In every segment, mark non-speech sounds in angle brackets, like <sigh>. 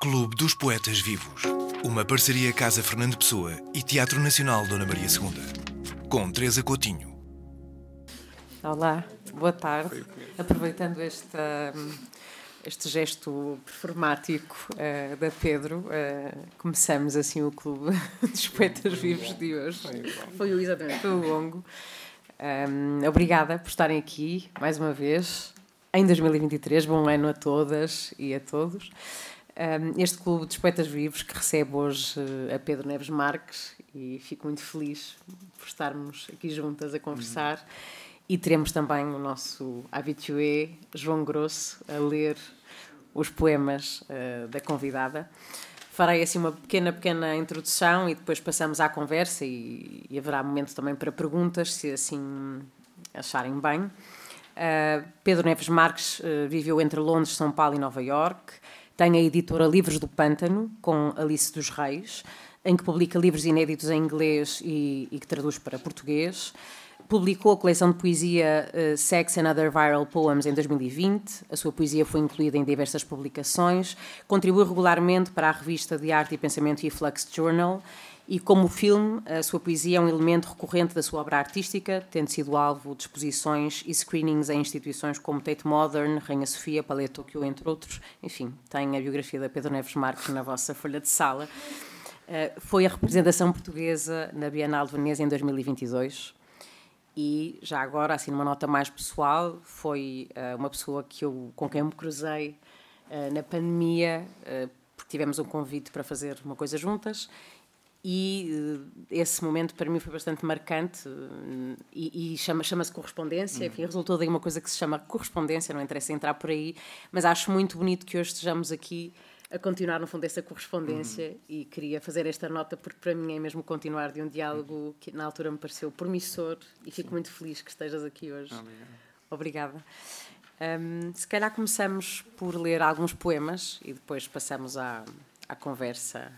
Clube dos Poetas Vivos. Uma parceria Casa Fernando Pessoa e Teatro Nacional Dona Maria II. Com Teresa Coutinho. Olá, boa tarde. Aproveitando este, este gesto performático uh, da Pedro, uh, começamos assim o Clube <laughs> dos Poetas Vivos de hoje. Foi o exatamente, foi o longo. Um, obrigada por estarem aqui mais uma vez em 2023. Bom ano a todas e a todos. Um, este Clube dos Poetas Vivos que recebe hoje uh, a Pedro Neves Marques e fico muito feliz por estarmos aqui juntas a conversar. Uhum. E teremos também o nosso habitué, João Grosso, a ler os poemas uh, da convidada. Farei assim uma pequena, pequena introdução e depois passamos à conversa e, e haverá momento também para perguntas, se assim acharem bem. Uh, Pedro Neves Marques uh, viveu entre Londres, São Paulo e Nova Iorque. Tem a editora Livros do Pântano, com Alice dos Reis, em que publica livros inéditos em inglês e, e que traduz para português publicou a coleção de poesia uh, Sex and Other Viral Poems em 2020. A sua poesia foi incluída em diversas publicações. Contribui regularmente para a revista de arte e pensamento e Flux Journal. E como filme, a sua poesia é um elemento recorrente da sua obra artística, tendo sido alvo de exposições e screenings em instituições como Tate Modern, Rainha Sofia, Palais Tokyo, entre outros. Enfim, tem a biografia da Pedro Neves Marques na vossa folha de sala. Uh, foi a representação portuguesa na Bienal de Veneza em 2022 e já agora, assim, numa nota mais pessoal, foi uh, uma pessoa que eu, com quem eu me cruzei uh, na pandemia, porque tivemos um convite para fazer uma coisa juntas e esse momento para mim foi bastante marcante e, e chama, chama-se correspondência, enfim, resultou daí uma coisa que se chama correspondência, não interessa entrar por aí, mas acho muito bonito que hoje estejamos aqui a continuar, no fundo, essa correspondência uhum. e queria fazer esta nota porque para mim é mesmo continuar de um diálogo que na altura me pareceu promissor e fico Sim. muito feliz que estejas aqui hoje. Obrigada. Um, se calhar começamos por ler alguns poemas e depois passamos à, à conversa.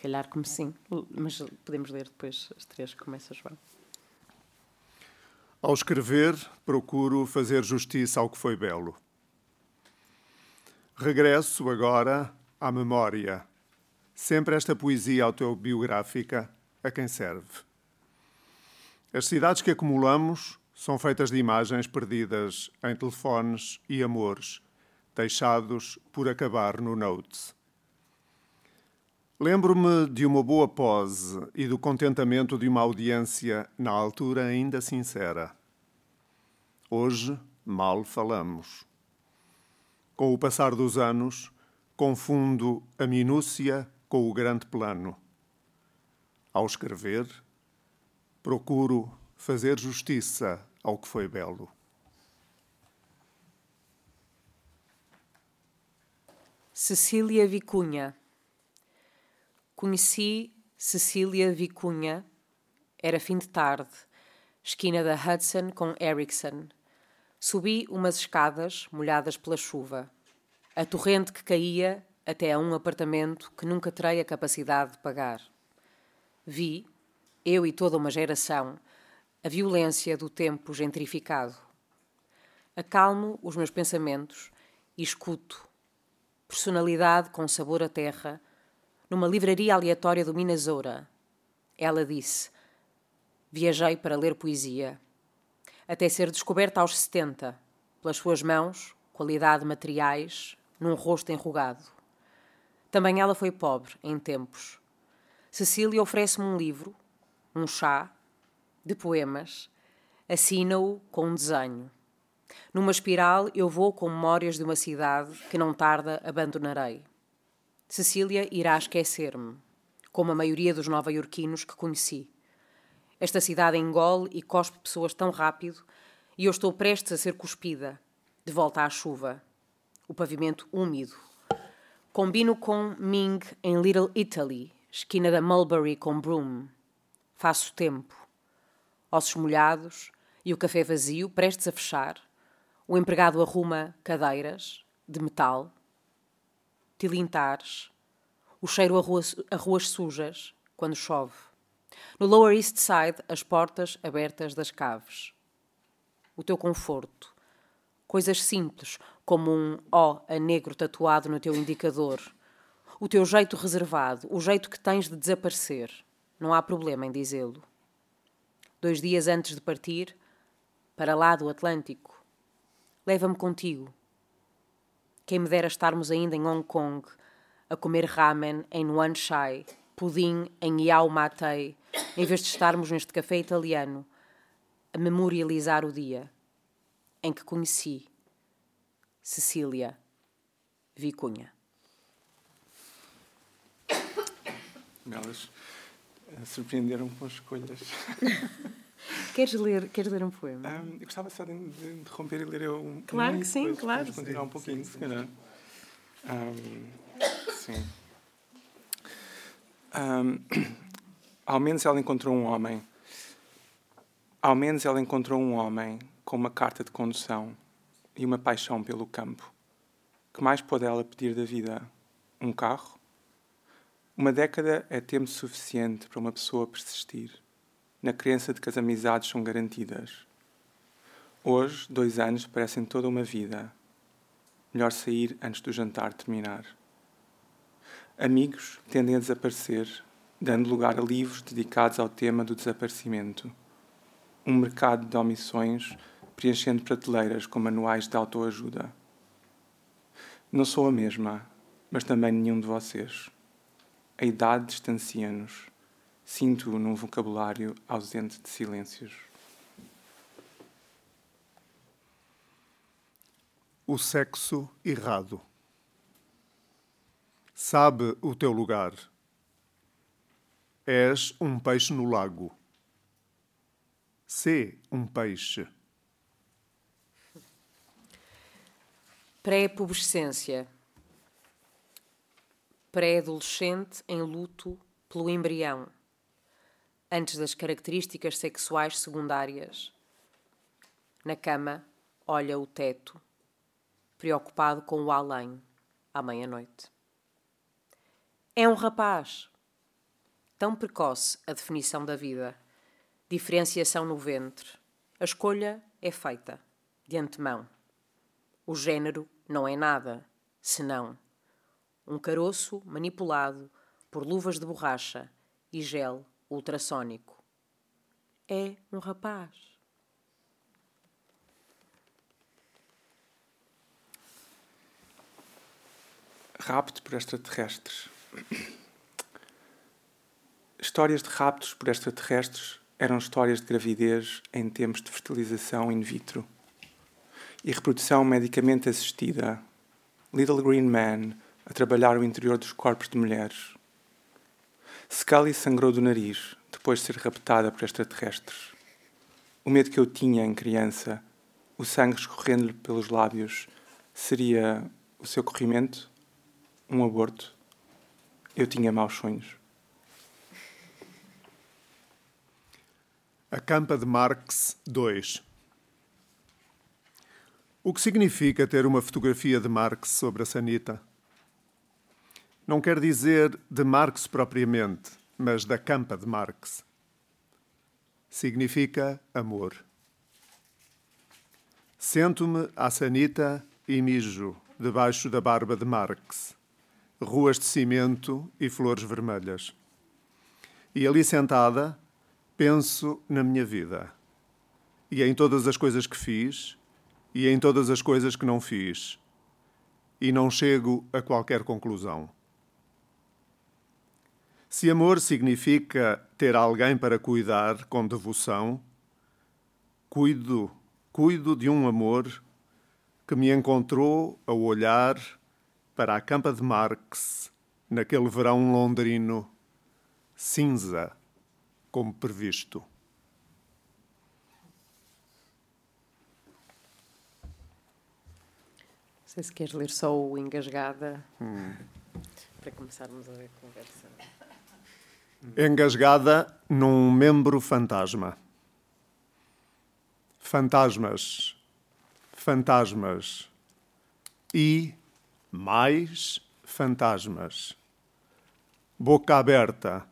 Calhar como sim, mas podemos ler depois as três. Começa, João. Ao escrever, procuro fazer justiça ao que foi belo. Regresso agora à memória, sempre esta poesia autobiográfica a quem serve. As cidades que acumulamos são feitas de imagens perdidas em telefones e amores, deixados por acabar no Notes. Lembro-me de uma boa pose e do contentamento de uma audiência na altura ainda sincera. Hoje mal falamos. Com o passar dos anos, confundo a minúcia com o grande plano. Ao escrever, procuro fazer justiça ao que foi belo. Cecília Vicunha Conheci Cecília Vicunha, era fim de tarde, esquina da Hudson com Erickson. Subi umas escadas molhadas pela chuva. A torrente que caía até a um apartamento que nunca terei a capacidade de pagar. Vi, eu e toda uma geração, a violência do tempo gentrificado. Acalmo os meus pensamentos e escuto. Personalidade com sabor à terra numa livraria aleatória do Minnesota. Ela disse: Viajei para ler poesia, até ser descoberta aos 70, pelas suas mãos, qualidade materiais, num rosto enrugado. Também ela foi pobre, em tempos. Cecília oferece-me um livro, um chá, de poemas, assina-o com um desenho. Numa espiral, eu vou com memórias de uma cidade que não tarda abandonarei. Cecília irá esquecer-me, como a maioria dos nova-iorquinos que conheci. Esta cidade engole e cospe pessoas tão rápido e eu estou prestes a ser cuspida, de volta à chuva. O pavimento úmido. Combino com Ming em Little Italy, esquina da Mulberry com Broom. Faço tempo. Ossos molhados e o café vazio, prestes a fechar. O empregado arruma cadeiras de metal tilintares, o cheiro a ruas, a ruas sujas, quando chove. No Lower East Side, as portas abertas das caves. O teu conforto, Coisas simples, como um O a negro tatuado no teu indicador. O teu jeito reservado, o jeito que tens de desaparecer. Não há problema em dizê-lo. Dois dias antes de partir, para lá do Atlântico, leva-me contigo. Quem me dera estarmos ainda em Hong Kong, a comer ramen em Wan Chai, pudim em Yao Ma Tei, em vez de estarmos neste café italiano, a memorializar o dia em que conheci Cecília Vicunha. Elas surpreenderam com escolhas. <laughs> queres, ler, queres ler um poema? Um, eu gostava só de, interromper e ler um. Claro que sim, claro. Vamos continuar um pouquinho, sim, se calhar. Um, sim. Um, <clears throat> ao menos ela encontrou um homem. Ao menos ela encontrou um homem com uma carta de condução e uma paixão pelo campo. Que mais pode ela pedir da vida? Um carro? Uma década é tempo suficiente para uma pessoa persistir, na crença de que as amizades são garantidas. Hoje, dois anos parecem toda uma vida. Melhor sair antes do jantar terminar. Amigos tendem a desaparecer, dando lugar a livros dedicados ao tema do desaparecimento. Um mercado de omissões preenchendo prateleiras com manuais de autoajuda. Não sou a mesma, mas também nenhum de vocês. A idade distancia-nos. Sinto-o num vocabulário ausente de silêncios. O sexo errado. Sabe o teu lugar. És um peixe no lago. Sê um peixe. Pré-pubescência. Pré-adolescente em luto pelo embrião. Antes das características sexuais secundárias. Na cama, olha o teto, preocupado com o além, à meia-noite. É um rapaz. Tão precoce a definição da vida. Diferenciação no ventre. A escolha é feita, de antemão. O género não é nada, senão um caroço manipulado por luvas de borracha e gel ultrassónico. É um rapaz. Rapto por extraterrestres. Histórias de raptos por extraterrestres eram histórias de gravidez em tempos de fertilização in vitro e reprodução medicamente assistida. Little Green Man a trabalhar o interior dos corpos de mulheres. Scully sangrou do nariz depois de ser raptada por extraterrestres. O medo que eu tinha em criança, o sangue escorrendo-lhe pelos lábios, seria o seu corrimento? Um aborto? Eu tinha maus sonhos. A Campa de Marx 2 o que significa ter uma fotografia de Marx sobre a sanita? Não quer dizer de Marx propriamente, mas da campa de Marx. Significa amor. Sento-me à sanita e mijo debaixo da barba de Marx, ruas de cimento e flores vermelhas. E ali sentada, penso na minha vida e em todas as coisas que fiz e em todas as coisas que não fiz, e não chego a qualquer conclusão. Se amor significa ter alguém para cuidar com devoção, cuido, cuido de um amor que me encontrou a olhar para a campa de Marx naquele verão londrino, cinza, como previsto. sei se queres ler só o Engasgada hum. para começarmos a conversa. Engasgada num membro fantasma. Fantasmas, fantasmas e mais fantasmas. Boca aberta,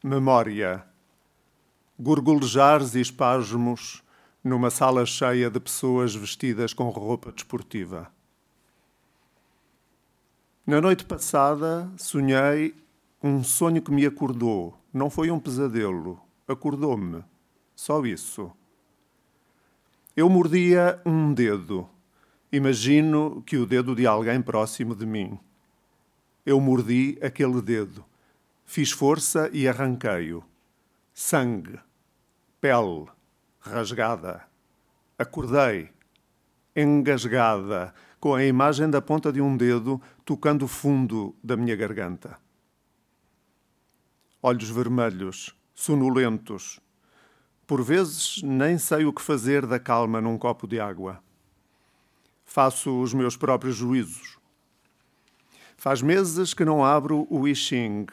memória, gorgolejares e espasmos numa sala cheia de pessoas vestidas com roupa desportiva. Na noite passada, sonhei um sonho que me acordou. Não foi um pesadelo. Acordou-me. Só isso. Eu mordia um dedo. Imagino que o dedo de alguém próximo de mim. Eu mordi aquele dedo. Fiz força e arranquei-o. Sangue. Pele rasgada. Acordei, engasgada, com a imagem da ponta de um dedo tocando o fundo da minha garganta. Olhos vermelhos, sonolentos. Por vezes nem sei o que fazer da calma num copo de água. Faço os meus próprios juízos. Faz meses que não abro o I Ching.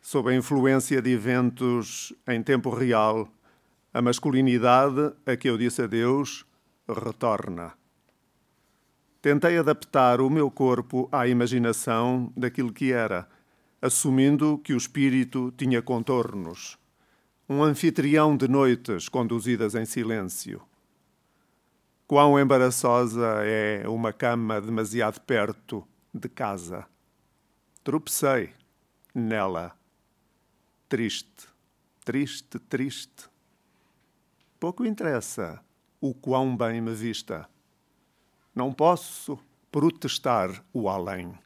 Sob a influência de eventos em tempo real, a masculinidade a que eu disse adeus retorna. Tentei adaptar o meu corpo à imaginação daquilo que era, assumindo que o espírito tinha contornos. Um anfitrião de noites conduzidas em silêncio. Quão embaraçosa é uma cama demasiado perto de casa. Tropecei nela. Triste, triste, triste pouco interessa o quão bem me vista. Não posso protestar o além.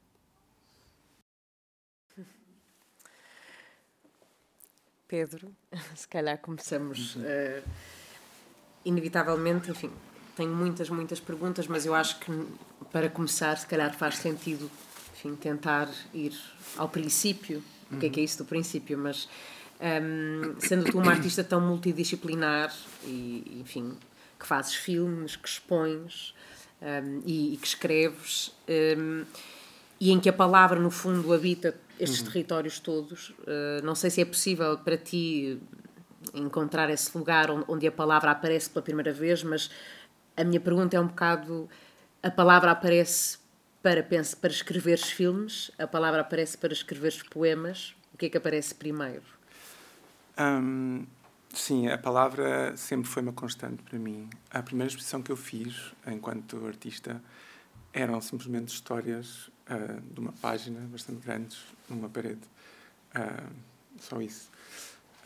Pedro, <laughs> se calhar começamos uh, inevitavelmente, enfim, tenho muitas, muitas perguntas, mas eu acho que para começar, se calhar faz sentido, enfim, tentar ir ao princípio. O que é que é isso do princípio? Mas um, sendo tu uma artista tão multidisciplinar e, enfim, que fazes filmes, que expões um, e, e, que escreves, um, e em que a palavra, no fundo, habita estes uhum. territórios todos, uh, não sei se é possível para ti encontrar esse lugar onde, a palavra aparece pela primeira vez, mas a minha pergunta é um bocado: a palavra aparece para, para escreveres filmes, a palavra aparece para escreveres poemas, o que é que aparece primeiro? Um, sim, a palavra sempre foi uma constante para mim. A primeira exposição que eu fiz enquanto artista eram simplesmente histórias uh, de uma página bastante grandes numa parede. Uh, só isso.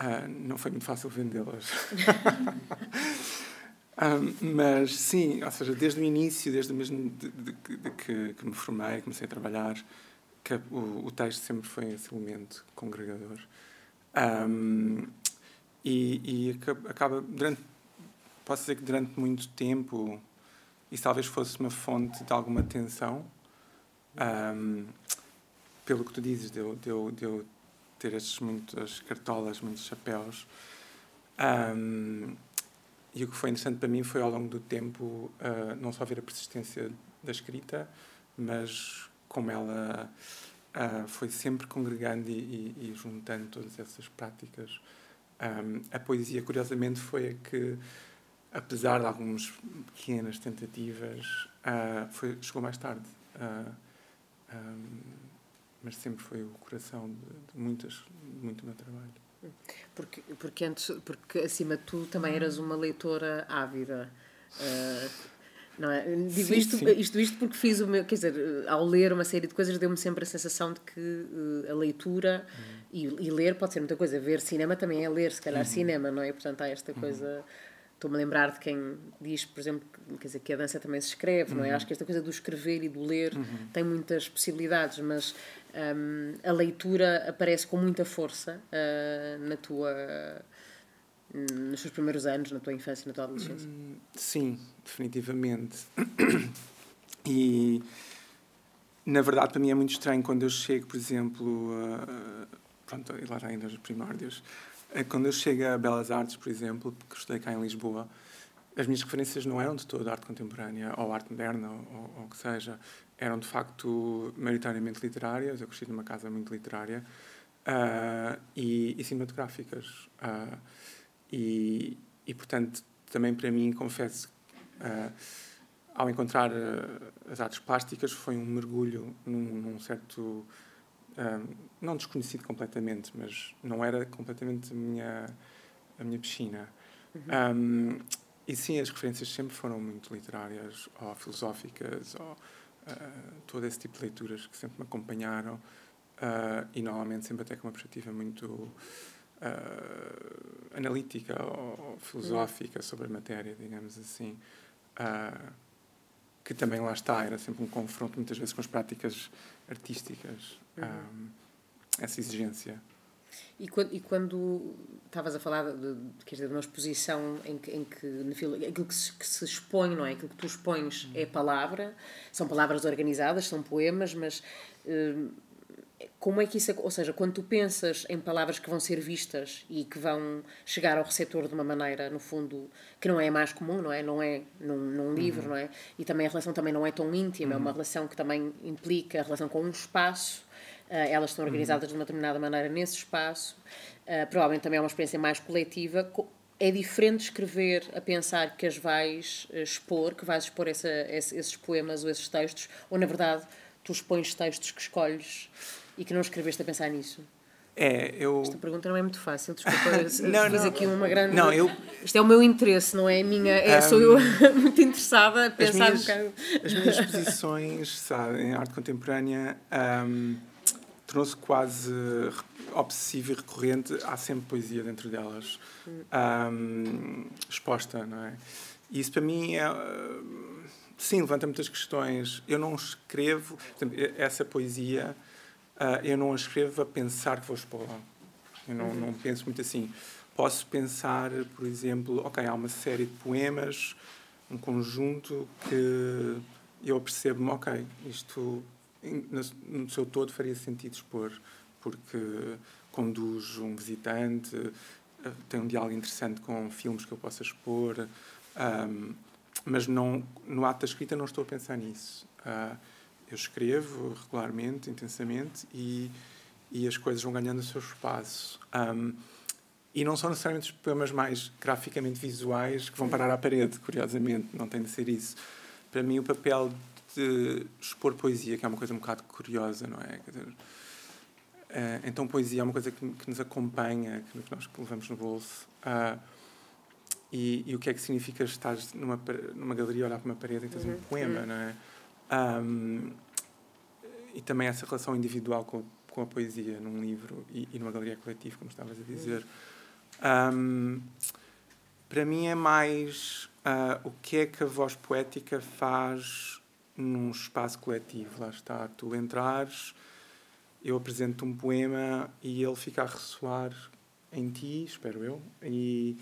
Uh, não foi muito fácil vendê-las. um, <laughs> mas sim, ou seja, desde o início, desde mesmo de, de, de, que, que, me formei, comecei a trabalhar, que o, o texto sempre foi esse elemento congregador. Um, e, e acaba durante posso dizer que durante muito tempo isso talvez fosse uma fonte de alguma tensão um, pelo que tu dizes de eu, de eu, de eu ter estes muitas cartolas muitos chapéus um, e o que foi interessante para mim foi ao longo do tempo uh, não só ver a persistência da escrita mas como ela uh, foi sempre congregando e, e, e, juntando todas essas práticas. Um, a poesia, curiosamente, foi a que, apesar de algumas pequenas tentativas, uh, foi, chegou mais tarde. Uh, um, mas sempre foi o coração de, de muitas, de muito meu trabalho. Porque, porque, antes, porque acima de tudo também eras uma leitora ávida. Uh, não é? Digo sim, isto, sim. isto, isto porque fiz o meu, quer dizer, ao ler uma série de coisas deu-me sempre a sensação de que uh, a leitura uhum. e, e, ler pode ser muita coisa. Ver cinema também é ler, se calhar, uhum. cinema, não é? Portanto, há esta uhum. coisa. Estou-me a lembrar de quem diz, por exemplo, que, quer dizer, que a dança também se escreve, não é? Uhum. Acho que esta coisa do escrever e do ler uhum. tem muitas possibilidades, mas um, a leitura aparece com muita força uh, na tua nos seus primeiros anos, na tua infância, na tua adolescência? Hum, sim, definitivamente. <coughs> E, na verdade, para mim é muito estranho quando eu chego, por exemplo, a, pronto, lá ainda os primórdios, quando eu chego a Belas Artes, por exemplo, porque estudei cá em Lisboa, as minhas referências não eram de toda arte contemporânea ou arte moderna ou, o que seja, eram de facto maioritariamente literárias. Eu cresci numa casa muito literária uh, e, e, cinematográficas. Uh, e, e portanto, também para mim, confesso, uh, ao encontrar as artes plásticas, foi um mergulho num, num certo. Não desconhecido completamente, mas não era completamente a minha, a minha piscina. Uhum. Um, e sim, as referências sempre foram muito literárias ou filosóficas ou uh, todo esse tipo de leituras que sempre me acompanharam uh, e normalmente sempre até com uma perspectiva muito uh, analítica ou, filosófica uhum. sobre a matéria, digamos assim. que também lá está, era sempre um confronto muitas vezes com as práticas artísticas, uhum. um, essa exigência. E quando, e quando estavas a falar de, quer dizer, de uma exposição em que, em que aquilo que se, que se expõe, não é? Aquilo que tu expões é palavra, são palavras organizadas, são poemas, mas hum, como é que isso, ou seja, quando tu pensas em palavras que vão ser vistas e que vão chegar ao receptor de uma maneira, no fundo, que não é a mais comum, não é? Não é num, num livro, uhum. não é? E também a relação também não é tão íntima, uhum. é uma uhum. relação que também implica a relação com um espaço elas estão organizadas uhum. de uma determinada maneira nesse espaço. Uh, provavelmente também é uma experiência mais coletiva. É diferente escrever a pensar que as vais eh, expor, que vais expor essa, esses poemas ou esses textos, ou na verdade tu expões textos que escolhes e que não escreveste a pensar nisso? É, eu... Esta pergunta não é muito fácil, desculpa. <laughs> não, fiz não, aqui uma grande. Não, eu... Isto é o meu interesse, não é a minha. É, um, sou eu <laughs> muito interessada a pensar minhas, um bocado. As minhas <laughs> exposições, sabe, em arte contemporânea. Um, tornou-se quase obsessivo e recorrente, há sempre poesia dentro delas, um, exposta, não é? E isso para mim é. Sim, levanta muitas questões. Eu não escrevo, essa poesia, uh, eu não a escrevo a pensar que vou expô-la. Eu não, não penso muito assim. Posso pensar, por exemplo, ok, há uma série de poemas, um conjunto que eu percebo-me, ok, isto no seu todo faria sentido expor, porque conduz um visitante, eh, tem um diálogo interessante com filmes que eu possa expor, um, mas não, no ato da escrita não estou a pensar nisso. Uh, eu escrevo regularmente, intensamente, e, e as coisas vão ganhando o seu espaço. Um, e não são necessariamente os poemas mais graficamente visuais que vão parar à parede, curiosamente, não tem de ser isso. Para mim, o papel de expor poesia, que é uma coisa um bocado curiosa, não é? Dizer, uh, então, poesia é uma coisa que, que nos acompanha, que, que nós levamos no bolso. Uh, e, e, o que é que significa estar numa, numa galeria, olhar para uma parede e ter uhum. um poema, uhum. não é? Um, e também essa relação individual com, com a poesia num livro e, e numa galeria coletiva, como estavas a dizer. Um, para mim é mais uh, o que é que a voz poética faz num espaço coletivo. Lá está, tu entrares, eu apresento um poema e ele fica a ressoar em ti, espero eu, e,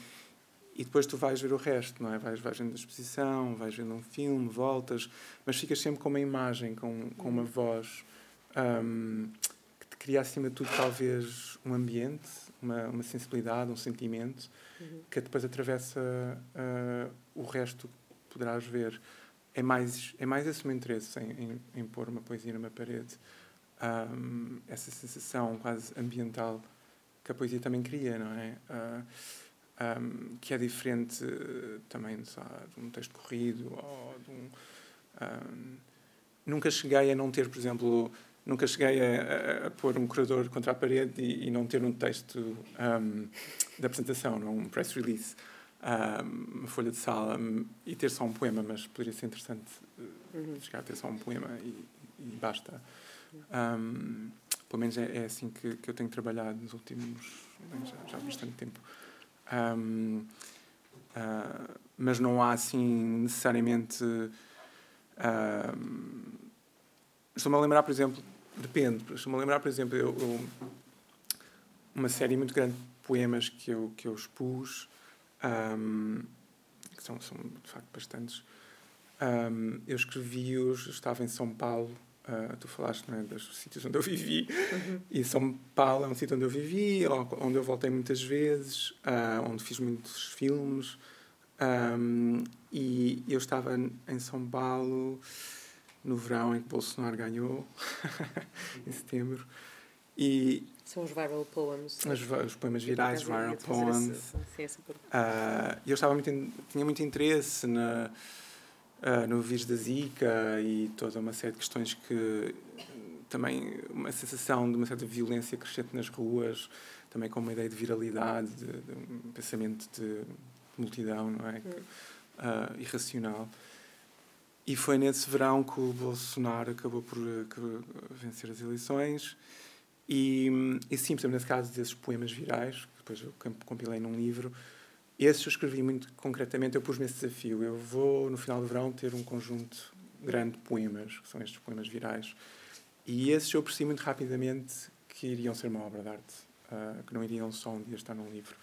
e depois tu vais ver o resto, não é? Vais, vais vendo a exposição, vais vendo um filme, voltas, mas ficas sempre com uma imagem, com, com uma voz um, que te cria, acima de tudo, talvez um ambiente, uma, uma sensibilidade, um sentimento, uhum. que depois atravessa uh, o resto que poderás ver é mais, é mais esse o meu interesse em, em, em pôr uma poesia numa parede. Um, essa sensação quase ambiental que a poesia também cria, não é? Uh, um, que é diferente uh, também sabe, de um texto corrido ou de um, um, nunca cheguei a não ter, por exemplo, nunca cheguei a, a, pôr um curador contra a parede e, e não ter um texto de apresentação, não, um press release uma folha de sala e ter só um poema, mas poderia ser interessante eh, uhum. chegar a ter só um poema e, e basta. Um, pelo menos é, é, assim que, que eu tenho trabalhado nos últimos. já, já há bastante tempo. Um, uh, ah, mas não há assim necessariamente. Uh, Estou-me a lembrar, por exemplo, depende, estou-me a lembrar, por exemplo, eu, eu, uma série muito grande de poemas que eu, que eu expus um, que são, são de facto bastantes. Um, eu escrevi-os, estava em São Paulo, uh, tu falaste é, dos sítios onde eu vivi, uhum. e São Paulo é um sítio onde eu vivi, onde eu voltei muitas vezes, uh, onde fiz muitos filmes, um, e eu estava em São Paulo no verão em que Bolsonaro ganhou, <laughs> em setembro, e são os viral poems. Os, os poemas virais, viral poems. Uh, eu estava muito, tinha muito interesse na, uh, no vírus da Zika e toda uma série de questões que também uma sensação de uma certa violência crescente nas ruas, também com uma ideia de viralidade, de, de um pensamento de multidão, não é? Uh, irracional. E foi nesse verão que o Bolsonaro acabou por, por vencer as eleições. E, e sim, por exemplo, nesse caso desses poemas virais, que depois eu compilei num livro, esses eu escrevi muito concretamente, eu pus-me esse desafio. Eu vou, no final do verão, ter um conjunto grande de poemas, que são estes poemas virais. E esses eu percebi muito rapidamente que iriam ser uma obra de arte, uh, que não iriam só um dia estar num livro.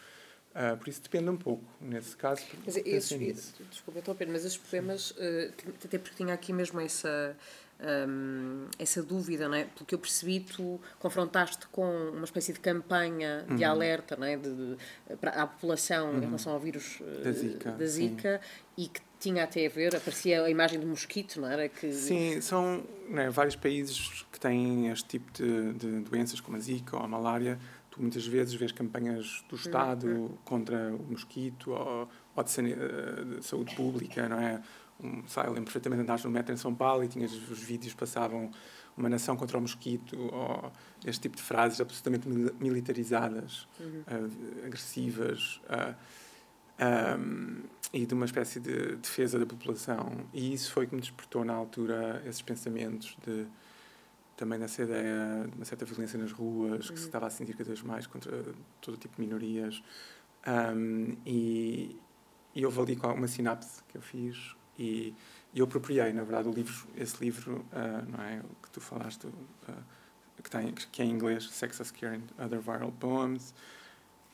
Uh, por isso depende um pouco, nesse caso. Mas esses, desculpa, estou a mas esses poemas, uh, até porque tinha aqui mesmo essa, um, essa dúvida, não é? Porque eu percebi, tu confrontaste com uma espécie de campanha de uhum. alerta não é? de, de, para a população uhum. em relação ao vírus uh, da Zika, da Zika e que tinha até a ver, aparecia a imagem do mosquito, não era? Que... Sim, são é, vários países que têm este tipo de, de doenças, como a Zika ou a malária, tu muitas vezes vês campanhas do Estado uhum. contra o mosquito ou, ou de, de, saúde pública, não é? Um, sei, lembro perfeitamente andares no metro em São Paulo e tinhas os vídeos passavam uma nação contra o mosquito ou este tipo de frases absolutamente militarizadas, uhum. uh, agressivas uh, um, e de uma espécie de defesa da população. E isso foi que me despertou na altura esses pensamentos de também nessa ideia de uma certa violência nas ruas, que se uhum. estava a sentir cada vez mais contra todo tipo de minorias. Um, e, e houve ali uma sinapse que eu fiz e, e eu apropriei, na verdade, o livro, esse livro, uh, não é, o que tu falaste, uh, que, tem, que é em inglês, Sex, Scare and Other Viral Poems,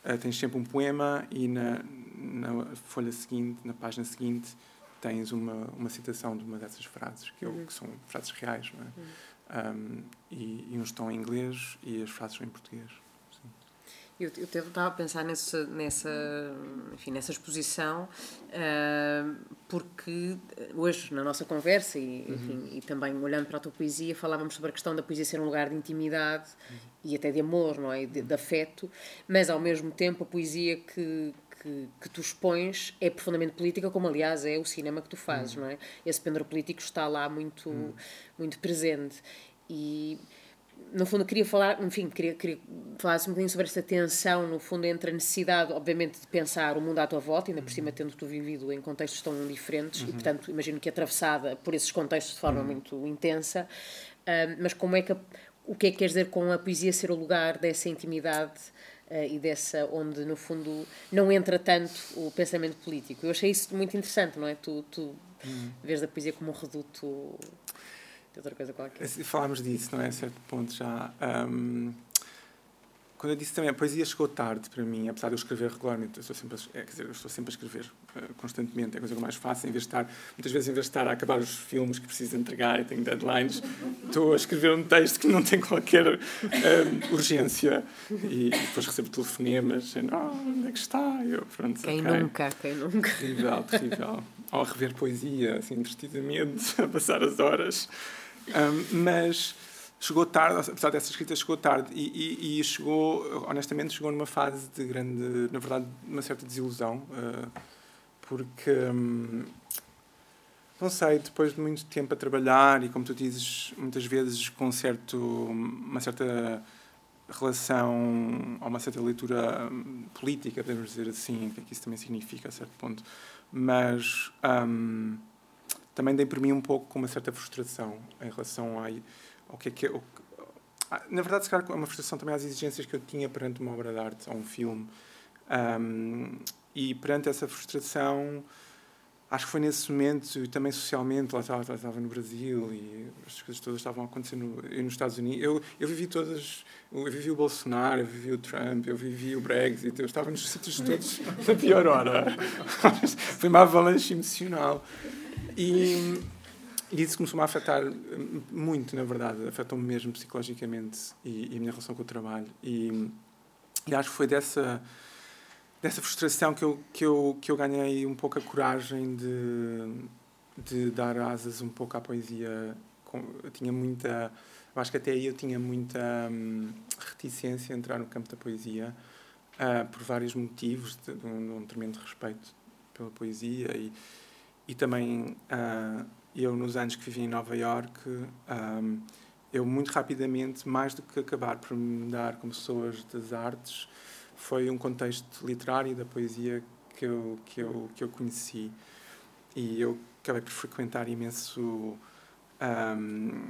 uh, tens sempre um poema e na, na folha seguinte, na página seguinte, tens uma, uma citação de uma dessas frases, que, eu, uhum. que são frases reais, não é? Uhum. Um, e, e uns estão em inglês e as frases são em português. Eu, eu estava a pensar nessa, nessa, enfim, nessa exposição, uh, porque hoje, na nossa conversa, e, uhum. enfim, e também olhando para a tua poesia, falávamos sobre a questão da poesia ser um lugar de intimidade uhum. e até de amor, não é? De, de, afeto, mas ao mesmo tempo a poesia que, que, que, tu expões é profundamente política, como aliás é o cinema que tu fazes, uhum. não é? Esse pendor político está lá muito, uhum. muito presente. E no fundo queria falar, enfim, queria, queria falar um bocadinho sobre esta tensão, no fundo, entre a necessidade, obviamente, de pensar o mundo à tua volta, ainda por cima uhum. tendo tu vivido em contextos tão diferentes uhum. e, portanto, imagino que atravessada por esses contextos de forma uhum. muito intensa, mas como é que o que é que queres dizer com a poesia ser o lugar dessa intimidade uh, e dessa onde no fundo não entra tanto o pensamento político. Eu achei isso muito interessante, não é? Tu, tu uhum. vês a poesia como um reduto de outra coisa qualquer. Falámos disso, não é? A certo ponto já. Um, quando eu disse também, a poesia chegou tarde para mim, apesar de eu escrever regularmente, eu estou sempre a, é, quer dizer, eu estou sempre a escrever uh, constantemente, é a coisa mais fácil, em vez de estar, muitas vezes em vez de estar a acabar os filmes que preciso entregar e tenho deadlines, estou a escrever um texto que não tem qualquer um, urgência e depois recebo telefonemas, dizendo, oh, onde é que está? Eu, pronto, quem okay. nunca, quem nunca. Terrível, terrível. Ou a rever poesia, assim, divertidamente, <laughs> a passar as horas. Mas chegou tarde, apesar dessa escrita, chegou tarde. E, e, e, chegou, honestamente, chegou numa fase de grande, na verdade, uma certa desilusão, uh, porque, um, não sei, depois de muito tempo a trabalhar e, como tu dizes, muitas vezes com certo, uma certa relação, ou uma certa leitura hum, política, podemos dizer assim, o que é que isso também significa a certo ponto, mas um, também dei por mim um pouco com uma certa frustração em relação a o que é que. O, ah, na verdade, se calhar, é uma frustração também às exigências que eu tinha perante uma obra de arte ou um filme. Um, e perante essa frustração, acho que foi nesse momento, e também socialmente, lá estava, lá estava no Brasil e as coisas todas estavam acontecendo nos Estados Unidos. Eu, eu vivi todas. Eu vivi o Bolsonaro, eu vivi o Trump, eu vivi o Brexit, eu estava nos sítios todos <laughs> na pior hora. <laughs> foi uma avalanche emocional. E e isso começou-me a afetar muito, na verdade. Afetou-me mesmo psicologicamente e, e, a minha relação com o trabalho. E, e acho que foi dessa, dessa frustração que eu, que, eu, que eu ganhei um pouco a coragem de, de dar asas um pouco à poesia. Eu tinha muita. Eu acho que até aí eu tinha muita hum, reticência a entrar no campo da poesia, uh, por vários motivos, de, de, um, de um tremendo respeito pela poesia e, e também. Uh, eu nos anos que vivi em Nova York um, eu muito rapidamente mais do que acabar por me dar como pessoas das artes foi um contexto literário da poesia que eu que eu que eu conheci e eu acabei por frequentar imenso um,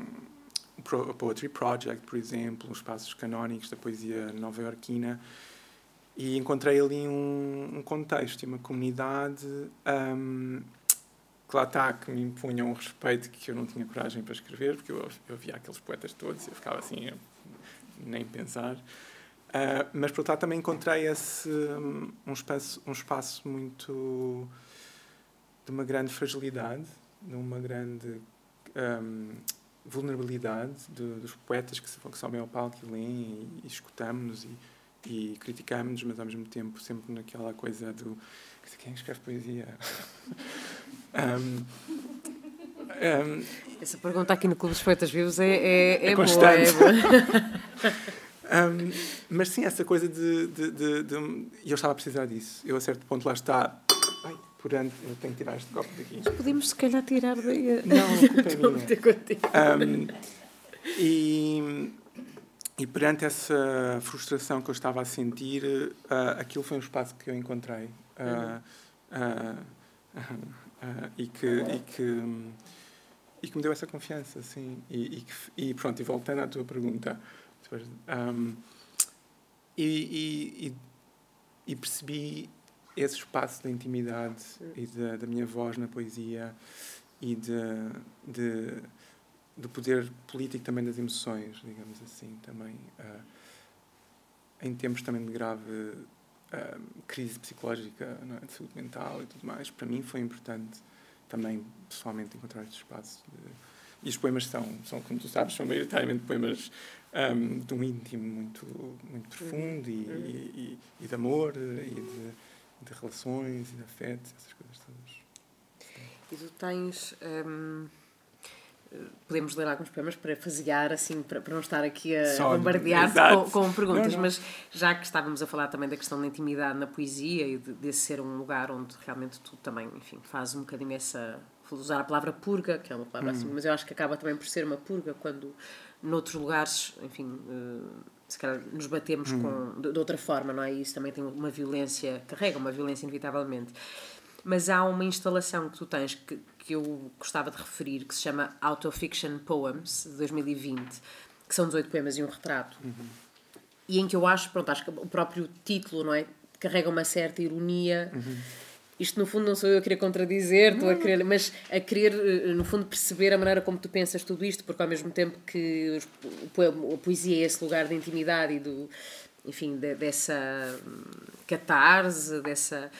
o Poetry Project, por exemplo, os espaços canónicos da poesia nova-iorquina, e encontrei ali um, um contexto e uma comunidade um, que lá está, que me impunham um respeito que eu não tinha coragem para escrever, porque eu, eu via aqueles poetas todos e eu ficava assim, eu, nem pensar. Uh, mas por outro lado também encontrei esse um espaço um espaço muito de uma grande fragilidade de uma grande um, vulnerabilidade de, dos poetas que, que sobem ao palco e leem e, e escutamos e, e criticamos mas ao mesmo tempo sempre naquela coisa do quem escreve poesia <laughs> um, um, essa pergunta aqui no Clube dos Poetas Vivos é, é, é, é boa, é boa. Um, mas sim, essa coisa de, de, de, de, eu estava a precisar disso. Eu, a certo ponto, lá está. Ai, por antes, eu tenho que tirar este copo daqui. Mas podemos, se calhar, tirar daí. Não, culpa é <laughs> minha. Um, e, e perante essa frustração que eu estava a sentir, uh, aquilo foi um espaço que eu encontrei. Uh, uh, e, que, e, que, e que me deu essa confiança, assim. E, e, que, e pronto, e voltando à tua pergunta um, e, e, e, percebi esse espaço da intimidade e da, da minha voz na poesia e de, de, do poder político também das emoções, digamos assim, também uh, em tempos também de grave crise psicológica, é? de saúde mental e tudo mais, para mim foi importante também pessoalmente encontrar esse espaço. De, e os poemas são, são, como tu sabes, são maioritariamente poemas um, de um íntimo muito, muito profundo e, uhum. e, e, de amor e de, de, relações e de afetos, essas coisas todas. E tu tens. Um, podemos ler alguns poemas para fasear, assim, para, para não estar aqui a bombardear-te com, com, perguntas, não, não. mas já que estávamos a falar também da questão da intimidade na poesia e de, desse ser um lugar onde realmente tu também, enfim, fazes um bocadinho essa. Vou usar a palavra purga, que é uma palavra hum. assim, mas eu acho que acaba também por ser uma purga quando noutros lugares, enfim, uh, se calhar nos batemos uhum. com, de, de, outra forma, não é? E isso também tem uma violência, carrega uma violência inevitavelmente. Mas há uma instalação que tu tens que, que eu gostava de referir, que se chama Autofiction Poems, de 2020, que são 18 poemas e um retrato. Uhum. E em que eu acho, pronto, acho que o próprio título, não é? Carrega uma certa ironia. Uhum isto no fundo não sou eu a querer contradizer, estou a querer, mas a querer, eh, no fundo, perceber a maneira como tu pensas tudo isto, porque ao mesmo tempo que a poesia é esse lugar de intimidade e do, enfim, de, dessa hum, catarse, dessa.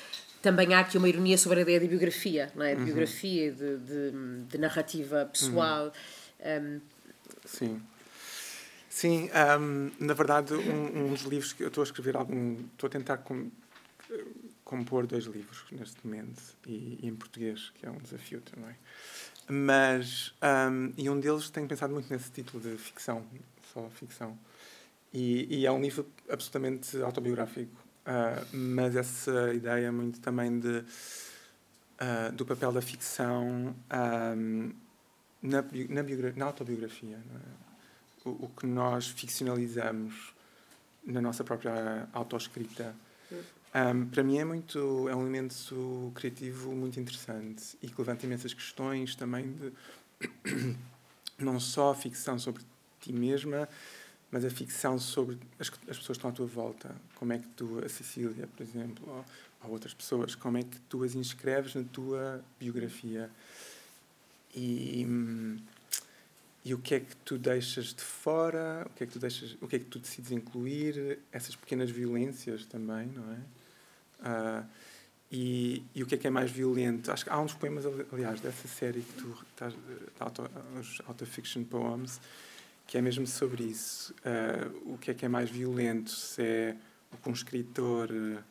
Também há aqui uma ironia sobre a ideia de biografia, não é? De uhum. biografia, de, de, de, narrativa pessoal. Uhum. Um, Sim. Sim, um, na verdade, um, um, dos livros que eu estou a escrever, algum, estou a tentar com, compor dois livros neste momento e, e, em português, que é um desafio também. Mas, um, e um deles tenho pensado muito nesse título de ficção, só ficção. E, e é um livro absolutamente autobiográfico, uh, mas essa ideia muito também de, uh, do papel da ficção um, na, na, na autobiografia. É? O, o, que nós ficcionalizamos na nossa própria autoescrita um, para mim é muito é um elemento criativo muito interessante e que levanta imensas questões também de <coughs> não só ficção sobre ti mesma, mas a ficção sobre as, as pessoas que estão à tua volta. Como é que tu, a Cecília, por exemplo, ou, ou outras pessoas, como é que tu as inscreves na tua biografia? E, e o que é que tu deixas de fora? O que é que tu deixas? O que é que tu decides incluir? Essas pequenas violências também, não é? Uh, e, e, o que é que é mais violento? Acho que há uns poemas, aliás, dessa série que tu estás, os Autofiction Poems, que é mesmo sobre isso. Uh, o que é que é mais violento? Se é o que um escritor uh,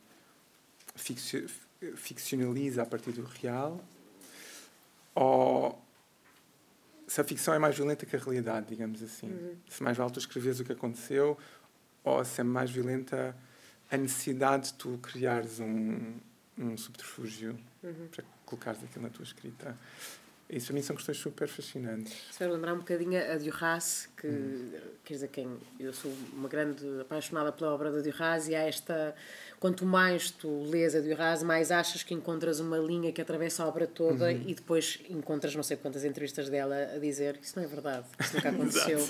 ficcionaliza a partir do real ou se a ficção é mais violenta que a realidade, digamos assim. Uhum. Se mais vale tu escreveres o que aconteceu ou se é mais violenta a necessidade de tu criares um, um subterfúgio uhum. para colocares aquilo na tua escrita. Isso para mim são questões super fascinantes. Se lembrar um bocadinho a Duras, que hum. quer dizer, quem eu sou uma grande apaixonada pela obra da Duras e há esta. Quanto mais tu lês a Duras, mais achas que encontras uma linha que atravessa a obra toda uhum. e depois encontras não sei quantas entrevistas dela a dizer isso não é verdade, isso nunca <laughs> aconteceu.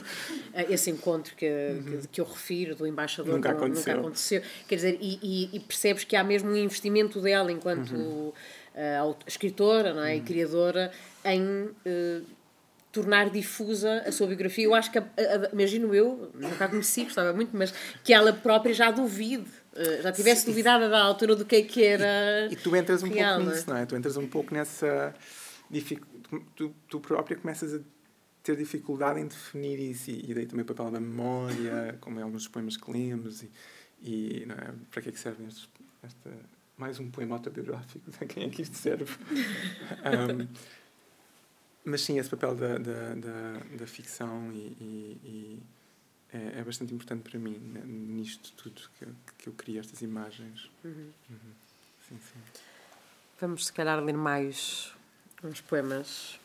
Eh, esse encontro que, uhum. que, que, eu refiro do embaixador nunca, não, aconteceu. nunca aconteceu. Quer dizer, e, e, e, percebes que há mesmo um investimento dela enquanto. Uhum uh, escritora não é? e uhum. criadora em uh, tornar difusa a sua biografia. Eu acho que, a, a, imagino eu, nunca a conheci, gostava muito, mas que ela própria já duvide, uh, já tivesse Sim. duvidado da altura do que é que era. E, e tu entras um real, pouco nisso, não é? Tu entras um pouco nessa. Tu, tu própria começas a ter dificuldade em definir isso e, e daí também o papel da memória, como em alguns poemas que lemos e, e não é? para que é que servem estes, esta mais um poema autobiográfico, a quem é que isto serve? um, mas sim, esse papel da, da, da, da ficção e, e, e é, é, bastante importante para mim, né, nisto tudo que, que eu crio, estas imagens. Uhum. Uhum. Sim, sim. Vamos, se calhar, ler mais uns poemas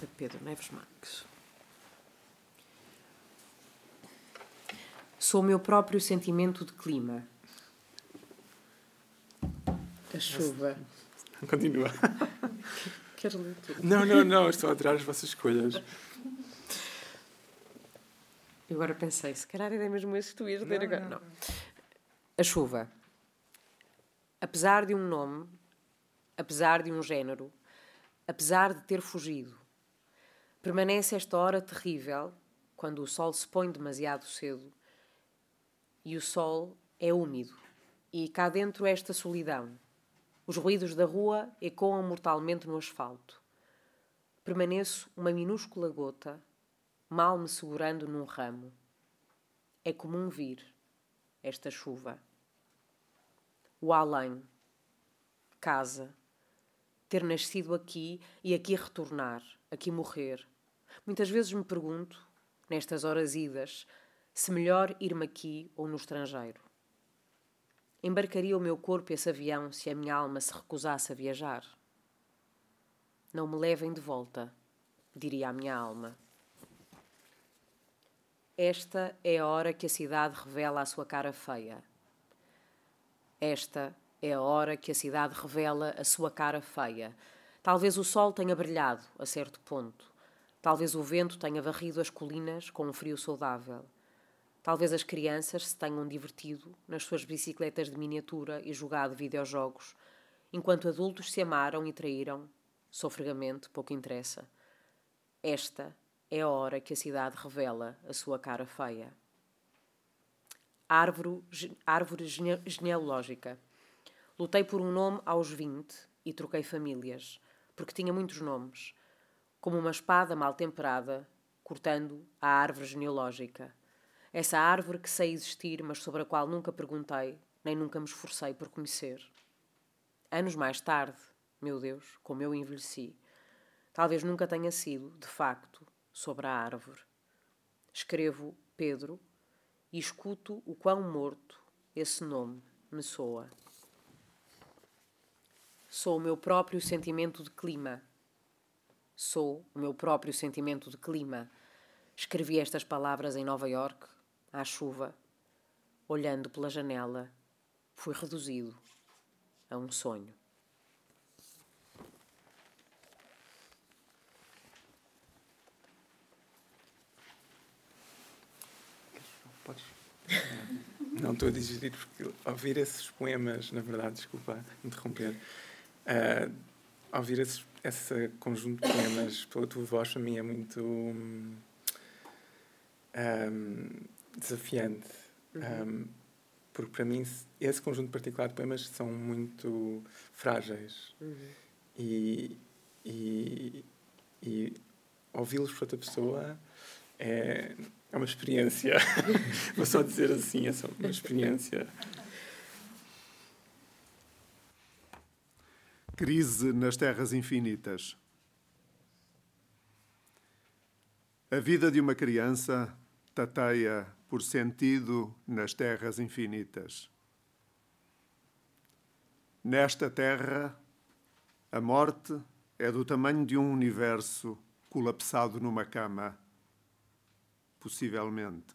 de Pedro Neves Marques. Sou o meu próprio sentimento de clima. A chuva. <laughs> Continua. <laughs> Queres ler tudo? Não, não, não. Estou a adorar as vossas escolhas. Eu agora pensei, se calhar era mesmo esse que tu ias ler agora. Não. não. A chuva. Apesar de um nome, apesar de um género, apesar de ter fugido, permanece esta hora terrível, quando o sol se põe demasiado cedo e o sol é úmido. E cá dentro esta solidão. Os ruídos da rua ecoam mortalmente no asfalto. Permaneço uma minúscula gota, mal me segurando num ramo. É comum vir esta chuva. O além, casa, ter nascido aqui e aqui retornar, aqui morrer. Muitas vezes me pergunto, nestas horas idas, se melhor ir-me aqui ou no estrangeiro. Embarcaria o meu corpo esse avião se a minha alma se recusasse a viajar? Não me levem de volta, diria a minha alma. Esta é a hora que a cidade revela a sua cara feia. Esta é a hora que a cidade revela a sua cara feia. Talvez o sol tenha brilhado a certo ponto. Talvez o vento tenha varrido as colinas com um frio saudável. Talvez as crianças se tenham divertido nas suas bicicletas de miniatura e jogado videojogos, enquanto adultos se amaram e traíram, sofregamente, pouco interessa. Esta é a hora que a cidade revela a sua cara feia. Árvore, árvore genealógica. Lutei por um nome aos 20 e troquei famílias, porque tinha muitos nomes, como uma espada mal temperada, cortando a árvore genealógica essa árvore que sei existir, mas sobre a qual nunca perguntei, nem nunca me esforcei por conhecer. Anos mais tarde, meu Deus, como eu envelheci, talvez nunca tenha sido, de facto, sobre a árvore. Escrevo Pedro e escuto o quão morto esse nome me soa. Sou o meu próprio sentimento de clima. Sou o meu próprio sentimento de clima. Escrevi estas palavras em Nova York à chuva, olhando pela janela, fui reduzido a um sonho. Não estou a digerir porque ouvir esses poemas, na verdade, desculpa interromper, uh, ouvir esse, esse conjunto de poemas pela tua voz para mim é muito. Um, desafiante. Uhum. Um, porque para mim esse conjunto particular de poemas são muito frágeis. Uhum. E, e, e ouvi-los por outra pessoa é, é uma experiência. <laughs> Vou só dizer assim, é só uma experiência. Crise nas Terras Infinitas. A vida de uma criança tateia por sentido nas terras infinitas. Nesta terra, a morte é do tamanho de um universo colapsado numa cama. Possivelmente.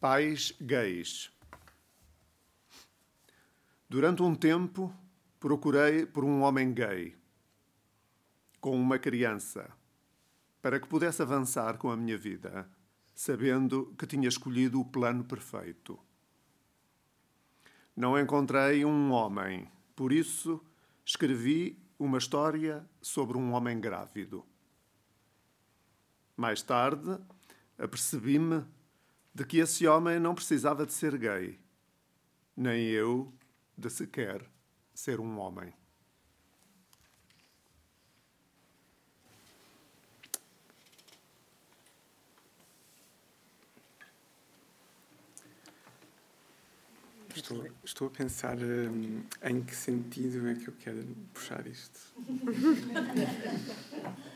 Pais gays. Durante um tempo, procurei por um homem gay, com uma criança, para que pudesse avançar com a minha vida, sabendo que tinha escolhido o plano perfeito. Não encontrei um homem, por isso escrevi uma história sobre um homem grávido. Mais tarde, apercebi-me de que esse homem não precisava de ser gay, nem eu de sequer ser um homem. Estou, estou a pensar hum, em que sentido é que eu quero puxar isto. <laughs>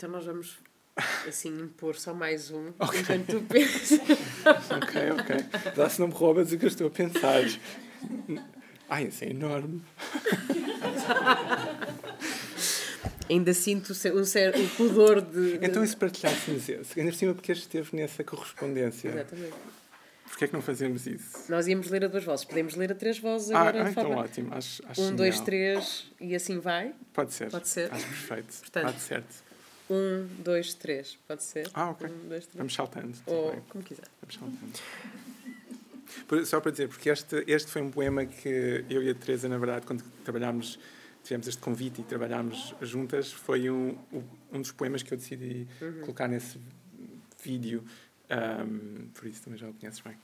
Então nós vamos assim impor só mais um <laughs> okay. enquanto tu pensas. ok, ok. Lá se não me roubas o que eu estou a pensar. Ai, isso é enorme. Ainda sinto um certo pudor de, de. Então, isso partilhássemos esse. Ainda por cima, porque este esteve nessa correspondência. Exatamente. Porquê é que não fazemos isso? Nós íamos ler a duas vozes. Podemos ler a três vozes ah, agora. Ah, então forma... ótimo. Acho, acho um, genial. dois, três e assim vai? Pode ser. Pode ser. Acho perfeito. Portanto, Pode certo. Um, dois, três. Pode ser? Ah, ok. Um, dois, três. Vamos saltando. Ou como quiser. Vamos saltando. Só para dizer, porque este, este foi um poema que eu e a Teresa, na verdade, quando trabalhámos, tivemos este convite e trabalhámos juntas, foi um, um dos poemas que eu decidi uhum. colocar nesse vídeo. Um, por isso também já o conheces bem.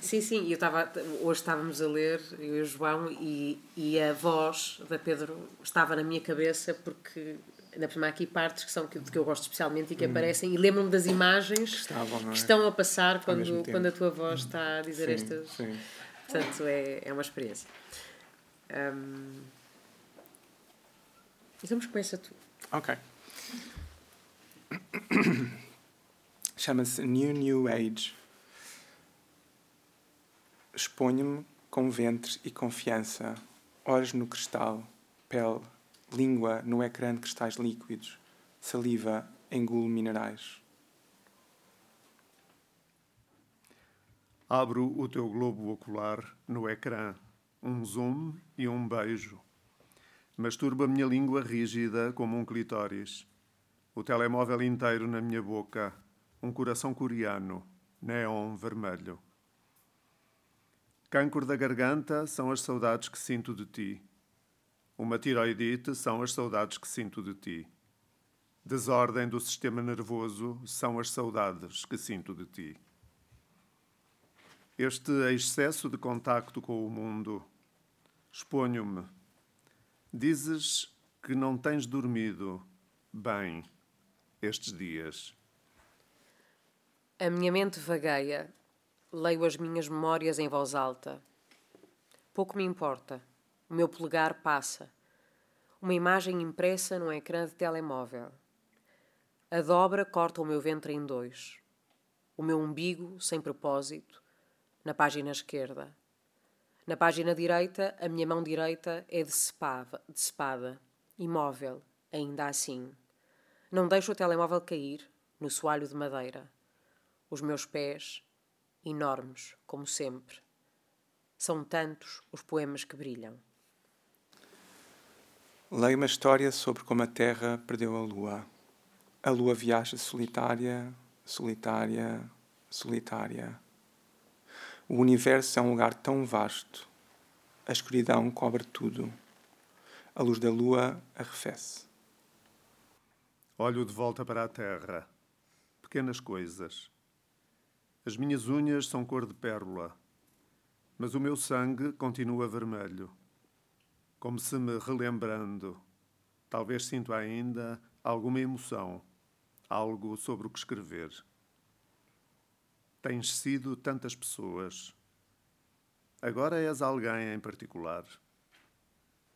Sim, sim, eu estava, hoje estávamos a ler, eu e o João, e, e a voz da Pedro estava na minha cabeça porque ainda por cima há aqui partes que são que, que eu gosto especialmente e que hum. aparecem e lembro-me das imagens que, estavam, é? que, estão a passar quando, quando a tua voz está a dizer sim, estas. Sim. Portanto, é, é uma experiência. Um, então, mas começa tu. Ok. Chama-se New New Age. Exponho-me com ventre e confiança, olhos no cristal, pele língua no ecrã de cristais líquidos, saliva engulo minerais. Abro o teu globo ocular no ecrã, um zoom e um beijo. Masturbo a minha língua rígida como um clitóris. O telemóvel inteiro na minha boca, um coração coreano, neon vermelho. Câncer da garganta são as saudades que sinto de ti. Uma tiroidite são as saudades que sinto de ti. Desordem do sistema nervoso são as saudades que sinto de ti. Este excesso de contacto com o mundo, exponho-me. Dizes que não tens dormido bem estes dias. A minha mente vagueia. Leio as minhas memórias em voz alta. Pouco me importa. O meu polegar passa. Uma imagem impressa num ecrã de telemóvel. A dobra corta o meu ventre em dois. O meu umbigo, sem propósito, na página esquerda. Na página direita, a minha mão direita é de espada, de espada, imóvel, ainda assim. Não deixo o telemóvel cair no soalho de madeira. Os meus pés, enormes, como sempre. São tantos os poemas que brilham. Leio uma história sobre como a Terra perdeu a Lua. A Lua viaja solitária, solitária, solitária. O universo é um lugar tão vasto. A escuridão cobre tudo. A luz da Lua arrefece. Olho de volta para a Terra. Pequenas coisas. As minhas unhas são cor de pérola, mas o meu sangue continua vermelho como se me relembrando. Talvez sinto ainda alguma emoção, algo sobre o que escrever. Tens sido tantas pessoas. Agora és alguém em particular.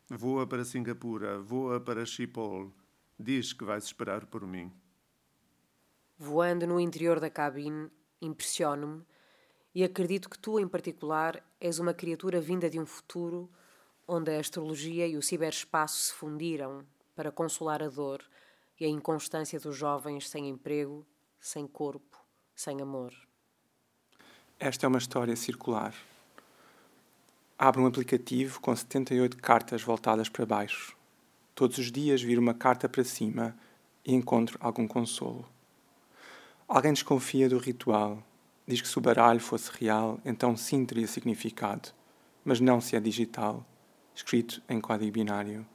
Voa para Singapura, voa para Schiphol. Diz que vais esperar por mim. voando no interior da cabine, impressiono-me e acredito que tu, em particular, és uma criatura vinda de um futuro onde a astrologia e o ciberespaço se fundiram para consolar a dor e a inconstância dos jovens sem emprego, sem corpo, sem amor. Esta é uma história circular. Abro um aplicativo com 78 cartas voltadas para baixo. Todos os dias viro uma carta para cima e encontro algum consolo. Alguém desconfia do ritual. Diz que se o baralho fosse real, então sim teria significado, mas não se é digital, escrito em código binário.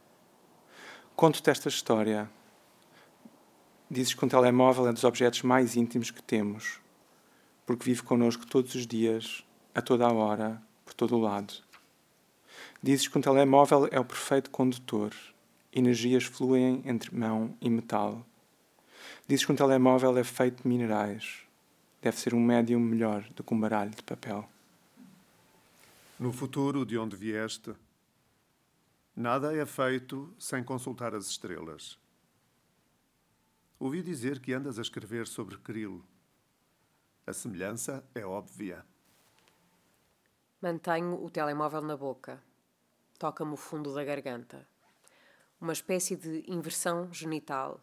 Conto-te esta história. Dizes que um telemóvel é dos objetos mais íntimos que temos, porque vive connosco todos os dias, a toda a hora, por todo o lado. Dizes que um telemóvel é o perfeito condutor. Energias fluem entre mão e metal Dizes que um telemóvel é feito de minerais. Deve ser um médium melhor do que um baralho de papel. No futuro de onde vieste, nada é feito sem consultar as estrelas. Ouvi dizer que andas a escrever sobre Krill. A semelhança é óbvia. Mantenho o telemóvel na boca. Toca-me o fundo da garganta. Uma espécie de inversão genital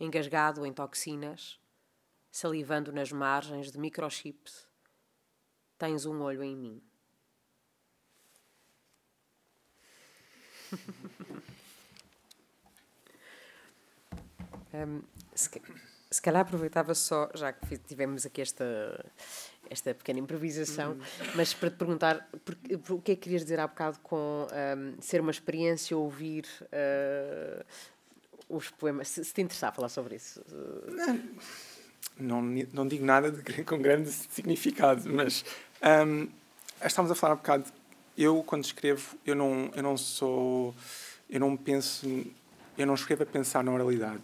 engasgado em toxinas, salivando nas margens de microchips, tens um olho em mim. um, se, se calhar aproveitava só, já que tivemos aqui esta, esta pequena improvisação, uhum. mas para te perguntar o que é que querias dizer há bocado com um, ser uma experiência ouvir uh, os poemas. Se, se te interessar falar sobre isso. Não, não digo nada de, com grande significado, mas um, estamos a falar um bocado. Eu, quando escrevo, eu não, eu não sou. Eu não penso. Eu não escrevo a pensar na oralidade.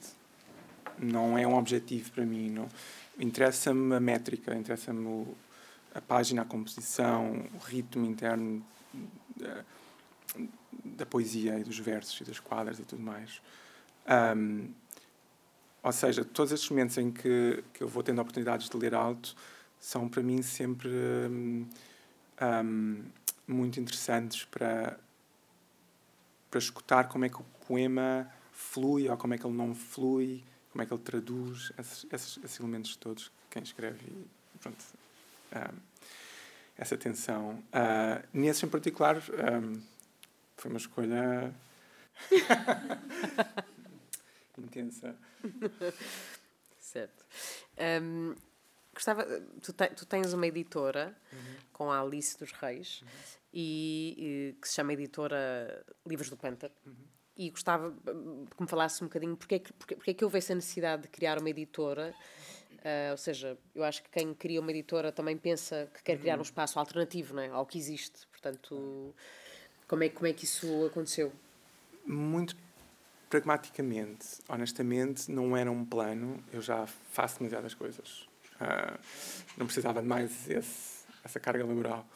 Não é um objetivo para mim. Não. Interessa-me a métrica, interessa-me a página, a composição, o ritmo interno da, da poesia e dos versos e das quadras e tudo mais. Um, ou seja, todos estes momentos em que, que eu vou tendo oportunidades de ler alto são para mim sempre um, muito interessantes para, para escutar como é que o poema flui ou como é que ele não flui, como é que ele traduz esses, esses, esses elementos todos quem escreve pronto, um, essa tensão. Uh, nesse em particular foi uma escolha <laughs> intensa. <laughs> certo. Um, gostava, tu, te, tu, tens uma editora uhum. com a Alice dos Reis uhum. e, e, que se chama Editora Livros do Panther. Uhum. E gostava que me falasse um bocadinho porque é que, porque, porque é que houve essa necessidade de criar uma editora. Uh, ou seja, eu acho que quem cria uma editora também pensa que quer criar um espaço alternativo né, ao que existe. Portanto, como é, como é que isso aconteceu? Muito pragmaticamente, honestamente, não era um plano. Eu já faço demasiadas coisas. Uh, não precisava de mais esse, essa carga laboral.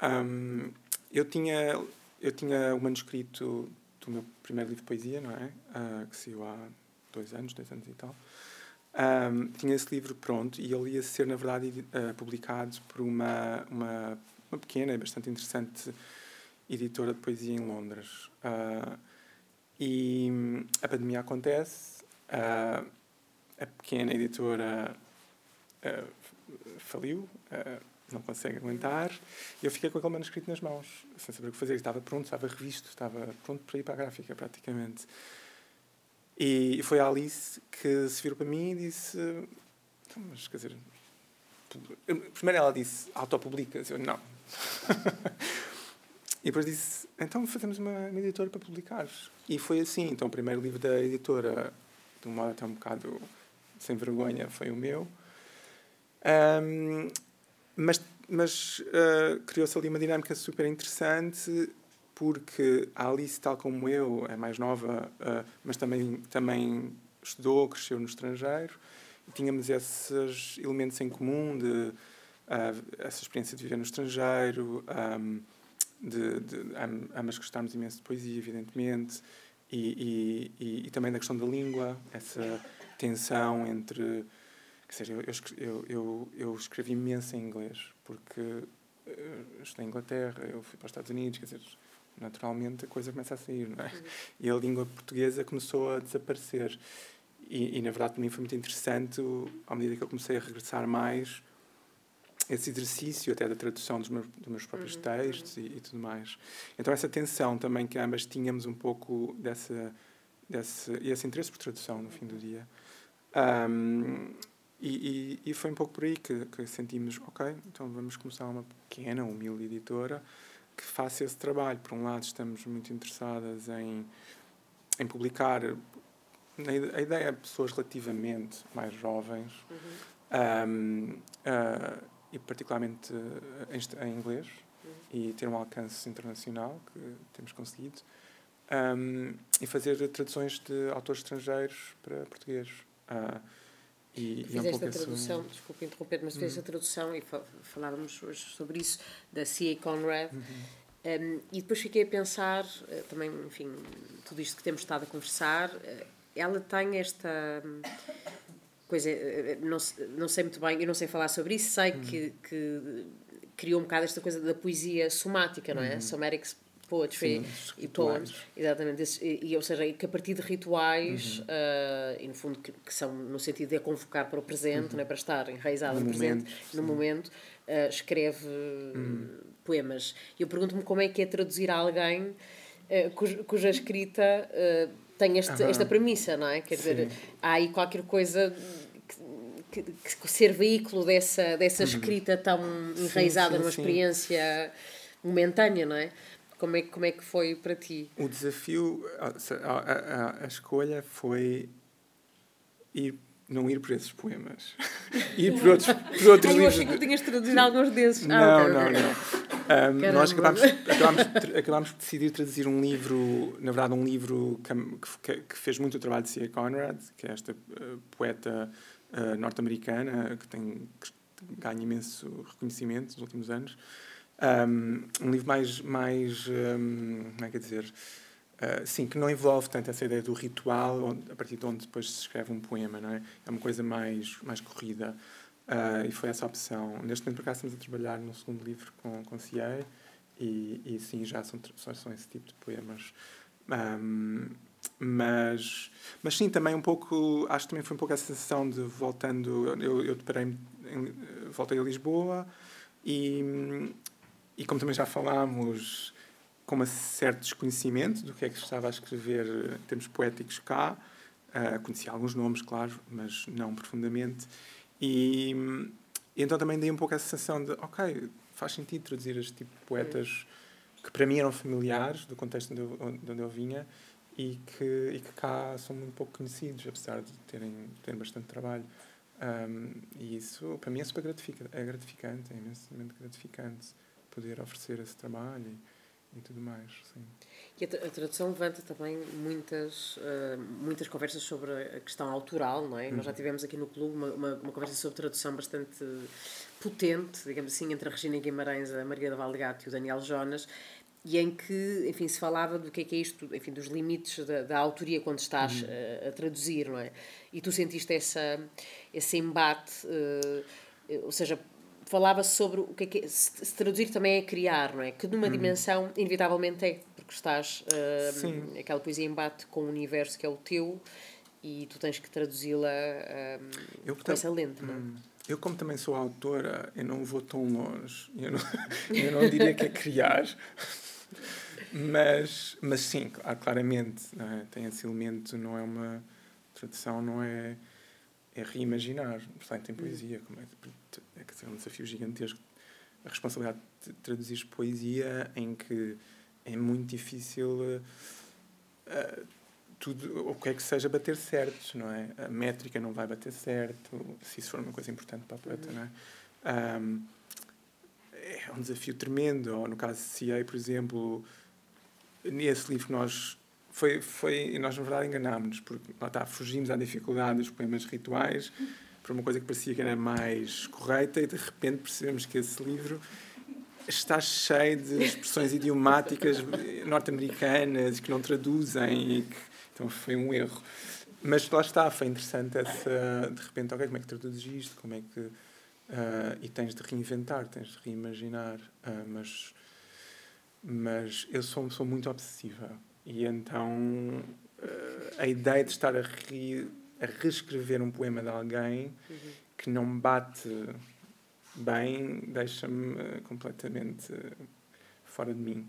Um, eu tinha eu tinha o manuscrito do meu primeiro livro de poesia, não é? Uh, que saiu há dois anos, dois anos e tal. Um, tinha esse livro pronto e ele ia ser, na verdade, uh, publicado por uma, uma, uma pequena e bastante interessante editora de poesia em Londres. Uh, e a pandemia acontece, a, a pequena editora faliu, não consegue aguentar, eu fiquei com aquele manuscrito nas mãos, sem saber o que fazer. Estava pronto, estava revisto, estava pronto para ir para a gráfica, praticamente. E foi a Alice que se virou para mim e disse: então, mas quer dizer. Primeiro ela disse: autopublica. Eu, não. <laughs> E depois disse, então fazemos uma, uma editora para publicar. E foi assim. Então o primeiro livro da editora, de um modo até um bocado sem vergonha, foi o meu. Um, mas mas uh, criou-se ali uma dinâmica super interessante porque a Alice, tal como eu, é mais nova, uh, mas também, também estudou, cresceu no estrangeiro. E tínhamos esses elementos em comum de uh, essa experiência de viver no estrangeiro, um, de, de ambas gostarmos imenso de poesia, evidentemente, e, e, e, e, também da questão da língua, essa tensão entre. Quer dizer, eu, eu, eu, eu escrevi imenso em inglês, porque uh, estou em Inglaterra, eu fui para os Estados Unidos, quer dizer, naturalmente a coisa começa a sair, não é? E a língua portuguesa começou a desaparecer. E, e, na verdade, para mim foi muito interessante, à medida que eu comecei a regressar mais, esse exercício até da tradução dos meus, dos meus próprios uhum. textos. E, e, tudo mais. Então, essa tensão também que ambas tínhamos um pouco dessa, desse, esse interesse por tradução no fim do dia. Um, e, e, e, foi um pouco por aí que, que sentimos, ok, então vamos começar uma pequena, humilde editora que faça esse trabalho. Por um lado, estamos muito interessadas em, em publicar a ideia é pessoas relativamente mais jovens uhum. um, uh, e particularmente em, em inglês e ter um alcance internacional que temos conseguido um, e fazer traduções de autores estrangeiros para português. Uh, e, fizeste e é um a tradução, desculpe interromper, mas fizeste uhum. a tradução e falávamos hoje sobre isso, da C.A. Conrad. Uhum. Um, e depois fiquei a pensar, uh, também, enfim, tudo isto que temos estado a conversar, uh, ela tem esta hum, coisa, uh, não, não sei muito bem, eu não sei falar sobre isso, sei que, que criou um bocado esta coisa da poesia somática, não é? Uhum. Somatic poetry Sim, e poems, exatamente, e, ou seja, que a partir de rituais, uhum. uh, e no fundo que, que, são no sentido de a convocar para o presente, uhum. não é? para estar enraizado no, no presente, momento, no momento, uh, escreve uhum. poemas. E eu pergunto-me como é que é traduzir a alguém uh, cuja, cuja escrita tem este, esta premissa, não é? Quer Sim. dizer, há aí qualquer coisa que, que, que ser veículo dessa, dessa uhum. escrita tão enraizada sim, sim, numa experiência momentânea, não é? Como é, como é que foi para ti? O desafio, a, a, a, escolha foi ir, não ir por esses poemas. ir por outros, <laughs> por outros Ai, livros. Eu achei que tinhas traduzido alguns desses. Não, ah, okay, não, okay. não. Um, nós acabámos, acabámos, acabámos por decidir traduzir um livro, na verdade, um livro que, que fez muito o trabalho de C.A. Conrad, que é esta uh, poeta uh, norte-americana que tem que ganha imenso reconhecimento nos últimos anos. Um, um livro mais, mais um, como é que é dizer, uh, sim, que não envolve tanto essa ideia do ritual, onde, a partir de onde depois se escreve um poema, não é? É uma coisa mais, mais corrida. Uh, e foi essa a opção. Neste momento, por acaso, estamos a trabalhar no segundo livro com, com CA e, e sim, já são, são, são esse tipo de poemas. Um, mas, mas sim, também um pouco, acho que também foi um pouco a sensação de voltando, eu, eu deparei, voltei a Lisboa e, e como também já falámos, com um certo desconhecimento do que é que estava a escrever em termos poéticos cá, uh, conhecia alguns nomes, claro, mas não profundamente. E, e, então também dei um pouco a sensação de, ok, faz sentido traduzir este tipo de poetas que para mim eram familiares do contexto de onde eu vinha e que, e que cá são muito pouco conhecidos, apesar de terem, terem bastante trabalho. Um, e isso, para mim, é super gratificante, é gratificante, é imensamente gratificante poder oferecer esse trabalho e, e tudo mais. Sim. E a, tradução levanta também muitas, uh, muitas conversas sobre a questão autoral, não é? Nós já uhum. tivemos aqui no clube uma, uma, uma, conversa sobre tradução bastante potente, digamos assim, entre a Regina Guimarães, a Maria da Valdegato e o Daniel Jonas, e em que, enfim, se falava do que é que é isto, enfim, dos limites da, da autoria quando estás uhum. a, a, traduzir, não é? E tu sentiste essa, esse embate, uh, ou seja, falava sobre o que é que é, se, se, traduzir também é criar, não é? Que numa hum. dimensão, inevitavelmente é, porque estás, uh, aquela poesia embate com o universo que é o teu e tu tens que traduzi-la uh, com essa lente, não é? Hum. Eu, como também sou autora, eu não vou tão longe. Eu não, <laughs> eu não diria que é criar. Mas, mas sim, claramente, é? tem esse elemento, não é uma tradução, não é é reimaginar. Portanto, tem poesia, como é, é, é um desafio gigantesco. A responsabilidade de traduzir poesia em que é muito difícil uh, tudo o que é que seja bater certo, não é? A métrica não vai bater certo, se isso for uma coisa importante para a poeta, não é? Um, é um desafio tremendo. Ou no caso de CA, por exemplo, nesse livro nós foi, foi nós na verdade enganámos-nos, porque lá está, fugimos à dificuldade dos poemas rituais para uma coisa que parecia que era mais correta e de repente percebemos que esse livro está cheio de expressões idiomáticas norte-americanas que não traduzem e que, então foi um erro mas lá está, foi interessante essa, de repente, ok, como é que traduzes isto, como é que... Uh, e tens de reinventar, tens de reimaginar, uh, mas, mas eu sou, sou muito obsessiva e então uh, a ideia de estar a, re, a reescrever um poema de alguém uhum. que não bate bem deixa-me completamente fora de mim.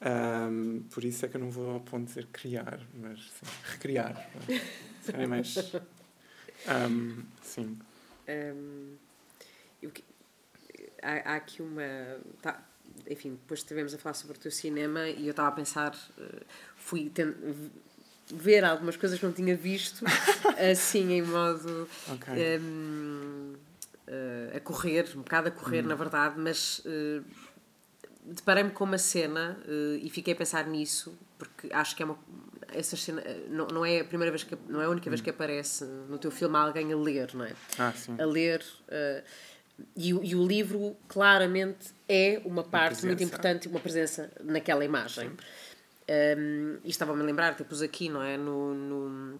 Um, por isso é que eu não vou ao ponto de dizer criar, mas sim, recriar. <laughs> é mais. Um, sim. Um, eu, há, há, aqui uma. Tá, enfim, depois estivemos a falar sobre o teu cinema e eu estava a pensar, eh, fui ver algumas coisas que não tinha visto, <laughs> assim, em modo. Okay. Um, uh, eh, a correr, um bocado a correr, hum. na verdade, mas. Uh, deparei-me com uma cena uh, e fiquei a pensar nisso porque acho que é uma essa cena não, não é a primeira vez que não é a única vez que aparece no teu filme alguém a ler não é ah, sim. a ler uh, e, e, o livro claramente é uma parte uma muito importante uma presença naquela imagem um, e estava-me a lembrar que pus aqui não é no, no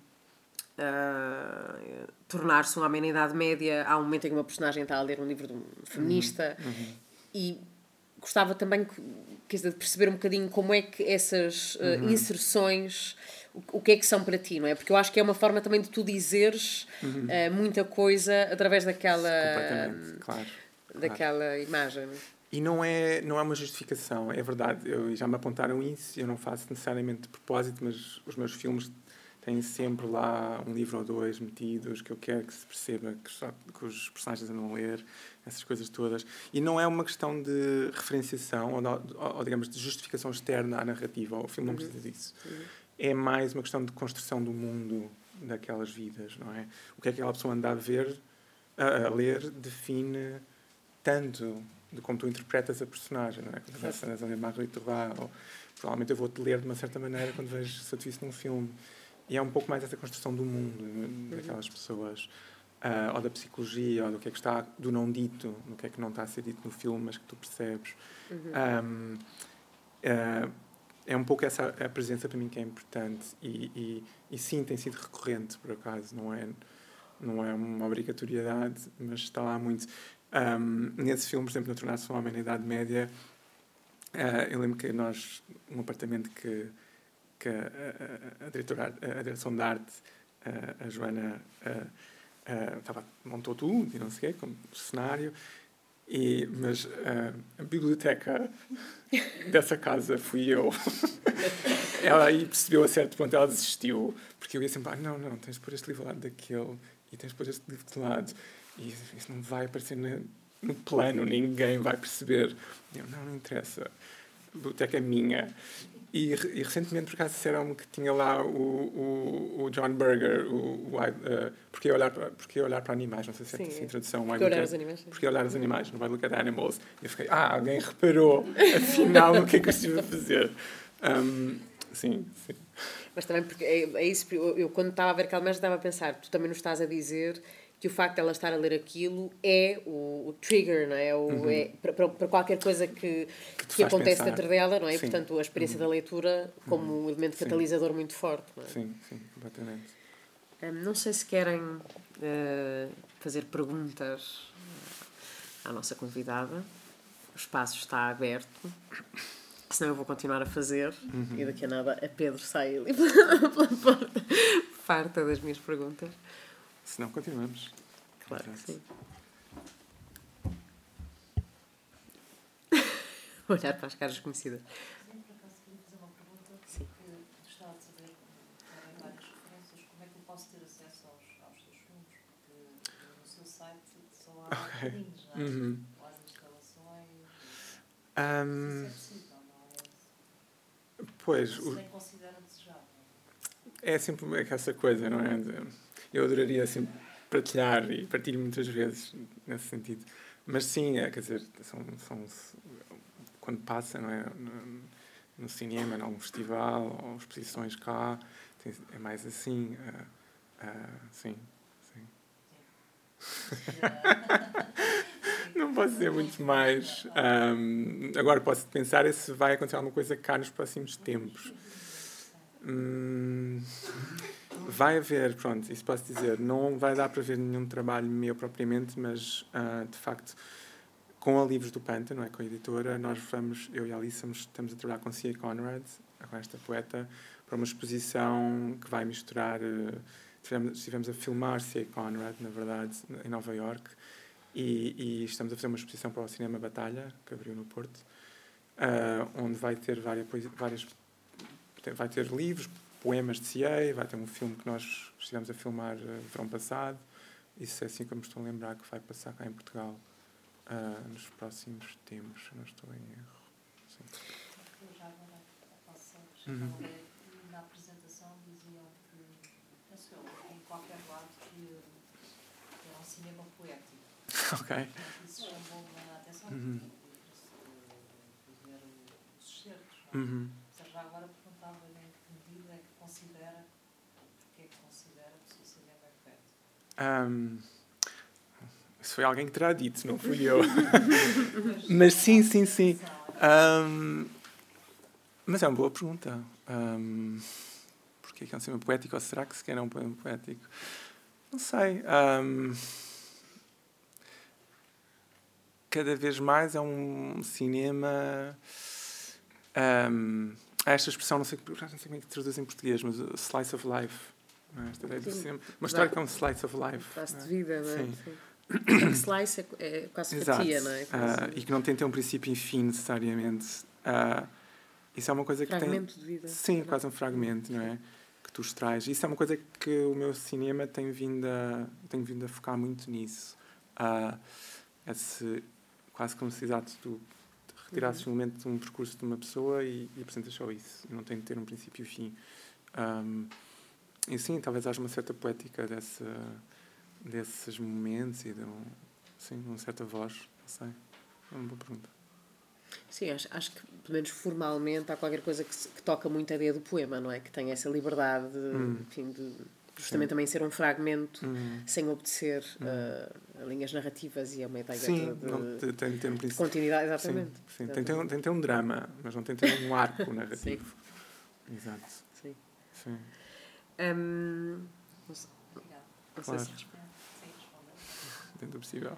uh, tornar-se um homem na Idade Média há um momento em que uma personagem está a ler um livro de um feminista uhum. Uhum. e gostava também dizer, de perceber um bocadinho como é que essas uh, uhum. inserções o, que é que são para ti, não é? Porque eu acho que é uma forma também de tu dizeres uhum. uh, muita coisa através daquela claro, daquela claro. imagem. E não é, não é uma justificação, é verdade. Eu, já me apontaram isso, eu não faço necessariamente de propósito, mas os meus filmes têm sempre lá um livro ou dois metidos que eu quero que se perceba que, só, que os personagens andam a ler essas coisas todas. E não é uma questão de referenciação ou, ou, ou digamos, de justificação externa à narrativa. O filme não uhum. precisa disso. Uhum. É mais uma questão de construção do mundo daquelas vidas, não é? O que é que aquela pessoa anda a ver, a, a ler, define tanto de como tu interpretas a personagem, não é? Quando vais a ler Marguerite Duras, ou provavelmente eu vou-te ler de uma certa maneira quando vejo se eu te visse num filme. E é um pouco mais essa construção do mundo, uhum. daquelas pessoas uh, ou da psicologia, ou do que é que está, do não dito, do que é que não está a ser dito no filme, mas que tu percebes. Uhum. Um, uh, ah, é um pouco essa a presença para mim que é importante e, e, e, sim, tem sido recorrente, por acaso, não é, não é uma obrigatoriedade, mas está lá muito. Um, nesse filme, por exemplo, no Tornar-se um Homem na Idade Média, uh, eu lembro que nós, um apartamento que, que a, a, a, diretora, a direção de arte, a Joana Uh, tava, montou tudo e não sei o quê, como cenário. E, mas uh, a biblioteca dessa casa fui eu. <laughs> ela aí percebeu a certo ponto, ela desistiu, porque eu ia sempre, ah, não, não, tens de pôr este livro ao lado daquele e tens de pôr este livro de lado. E isso não vai aparecer no, no plano, ninguém vai perceber. Eu, não, não interessa. A biblioteca é minha. E, e recentemente, por acaso, disseram-me que tinha lá o, o, o John Berger, o, o uh, porque, olhar porque olhar para animais, não sei se é assim a tradução. Porque olhar os animais. Porque olhar os animais, não vai look at animals. E eu fiquei, ah, alguém reparou, afinal, no que é que eu estive a fazer. Um, sim, sim. Mas também, porque é, é isso, eu, eu quando estava a ver aquela imagem estava a pensar, tu também nos estás a dizer que o facto de ela estar a ler aquilo é o, o trigger, não é? O, uhum. é para, para qualquer coisa que, que, que acontece pensar. dentro dela, não é? Sim. Portanto, a experiência uhum. da leitura como uhum. um elemento catalisador sim. muito forte, não é? Sim, sim, completamente. Um, não sei se querem uh, fazer perguntas à nossa convidada. O espaço está aberto. Senão eu vou continuar a fazer uhum. e daqui a nada a Pedro sai ali <laughs> pela porta, farta das minhas perguntas. Se não, continuamos. Claro que sim. <laughs> Olhar para as caras conhecidas. Sim. Gostava de saber, em várias referências, como é que eu posso ter acesso aos, aos seus filmes? Porque no seu site só há okay. links, não é? Uhum. Ou as instalações. Um, é possível, não é? Pois. O... considera desejável. É sempre essa coisa, não é? Eu adoraria assim partilhar e partilho muitas vezes nesse sentido. Mas sim, é, quer dizer, são, são, quando passa não é, no, no cinema, em algum festival ou exposições cá, tem, é mais assim. Uh, uh, sim, sim. <laughs> não posso dizer muito mais. Um, agora posso pensar se vai acontecer alguma coisa cá nos próximos tempos. Hum, vai haver, pronto, isso posso dizer, não vai dar para ver nenhum trabalho meu propriamente, mas uh, de facto, com a Livros do Pântano, é, com a editora, nós vamos, eu e a Alice, estamos a trabalhar com C.A. Conrad, com esta poeta, para uma exposição que vai misturar. Uh, estivemos, a filmar C.A. Conrad, na verdade, em Nova York, e, e, estamos a fazer uma exposição para o Cinema Batalha, que abriu no Porto, uh, onde vai ter várias, várias vai ter livros, poemas de C.A., vai ter um filme que nós estivemos a filmar uh, verão passado. Isso é assim que eu me estou a lembrar que vai passar cá em Portugal uh, nos próximos tempos, se não estou em erro. Sim. Já agora posso uhum. na apresentação diziam que, penso eu, em qualquer lado, que era um cinema poético. <laughs> ok. Isso chamou-me a atenção, uhum. porque ver os excertos. Uhum. Já agora Um, isso foi alguém que terá dito, não fui eu. <laughs> mas sim, sim, sim. Um, mas é uma boa pergunta. Um, Porquê que é um cinema poético ou será que sequer é um poema poético? Não sei. Um, cada vez mais é um cinema. Um, esta expressão, não sei, não sei como é que traduz em português, mas slice of life é? Esta ideia de sempre. Uma história que é um slice of life. Slice de vida, não é? Sim. Sim. slice é, é quase Exato. fatia, não é? Uh, e que não tem ter um princípio e fim necessariamente. Uh, isso é uma coisa que fragmento tem. de vida. Sim, não? quase um fragmento, não é? Que tu extrais. Isso é uma coisa que o meu cinema tem vindo a, tem vindo a focar muito nisso. Uh, esse, quase como se exato, tu retirasses uhum. um momento de um percurso de uma pessoa e, e apresentas só isso. Não tem de ter um princípio e fim. Um, e sim, talvez haja uma certa poética desse, desses momentos e de um, sim, uma certa voz, não sei. É uma boa pergunta. Sim, acho, acho que, pelo menos formalmente, há qualquer coisa que, que toca muito a ideia do poema, não é? Que tem essa liberdade, de, hum. enfim, de justamente Sim. também ser um fragmento hum. sem obedecer hum. uh, a linhas narrativas e a uma ideia sim, de, não, tem, tem, tem, de continuidade, exatamente. Sim, sim. Tem, tem, tem, tem um drama, mas não tem, tem um arco <laughs> narrativo. Exato. Sim. sim. Um, não sei, não claro. se. Dentro do possível.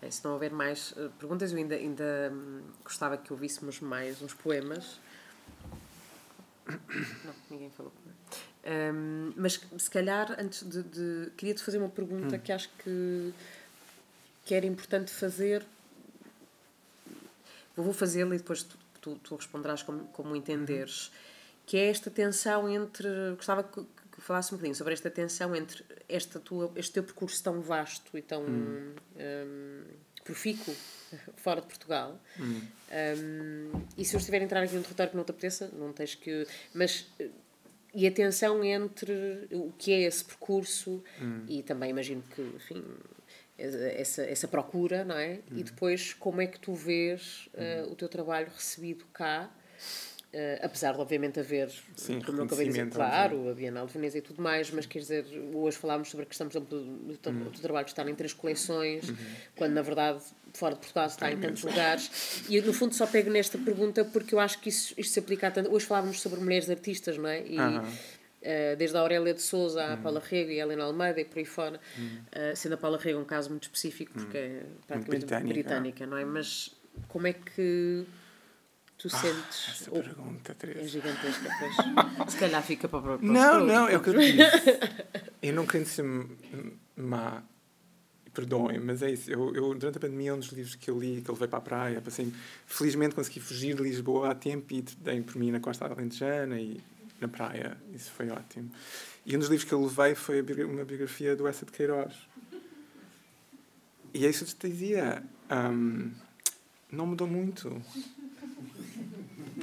Bem, se não houver mais uh, perguntas, eu ainda, ainda um, gostava que ouvíssemos mais uns poemas. <coughs> Não, ninguém falou. Um, mas se calhar, antes de. de Queria-te fazer uma pergunta hum. que acho que, que era importante fazer. Vou fazê-la e depois tu, tu, tu responderás como, como entenderes. Uhum que é esta tensão entre. Gostava que, que falasse um bocadinho sobre esta tensão entre esta tua, este teu percurso tão vasto e tão hum. um, profícuo <laughs> fora de Portugal. Hum. Um, e se eu estiver a entrar aqui no território que não te apeteça, não tens que. Mas. E a tensão entre o que é esse percurso hum. e também imagino que, enfim, essa, essa procura, não é? E hum. depois como é que tu vês uh, o teu trabalho recebido cá apesar de, obviamente, haver, Sim, como eu acabei de dizer, claro, a Bienal de Veneza e tudo mais, mas quer dizer, hoje falámos sobre a questão, por exemplo, do, do, uhum. do trabalho estar em três coleções, uhum. quando na verdade fora de Portugal está em tantos lugares. E no fundo só pego nesta pergunta porque eu acho que isso, isto se aplica a tanto. Hoje falávamos sobre mulheres artistas, não é? E, uhum. Uh, desde a Aurélia de Souza à Paula Rego e a Helena Almeida e por aí fora, uh, sendo a Paula Rego um caso muito específico porque é praticamente britânica, britânica, não é? Mas como é que tu ah, sentes. Essa ou... pergunta, Teresa. É gigantesca, pois. <laughs> Se calhar fica para o próprio. Não, não, é o que eu disse. <laughs> eu não quero ser má, perdoem, mas é isso. Eu, eu, durante a pandemia, um dos livros que eu li, que eu levei para a praia, passei, felizmente consegui fugir de Lisboa a tempo e dei por mim na Costa Alentejana e na praia. Isso foi ótimo. E um dos livros que eu levei foi uma biografia do Essa de Queiroz. E é isso que eu te dizia. Um, não mudou muito.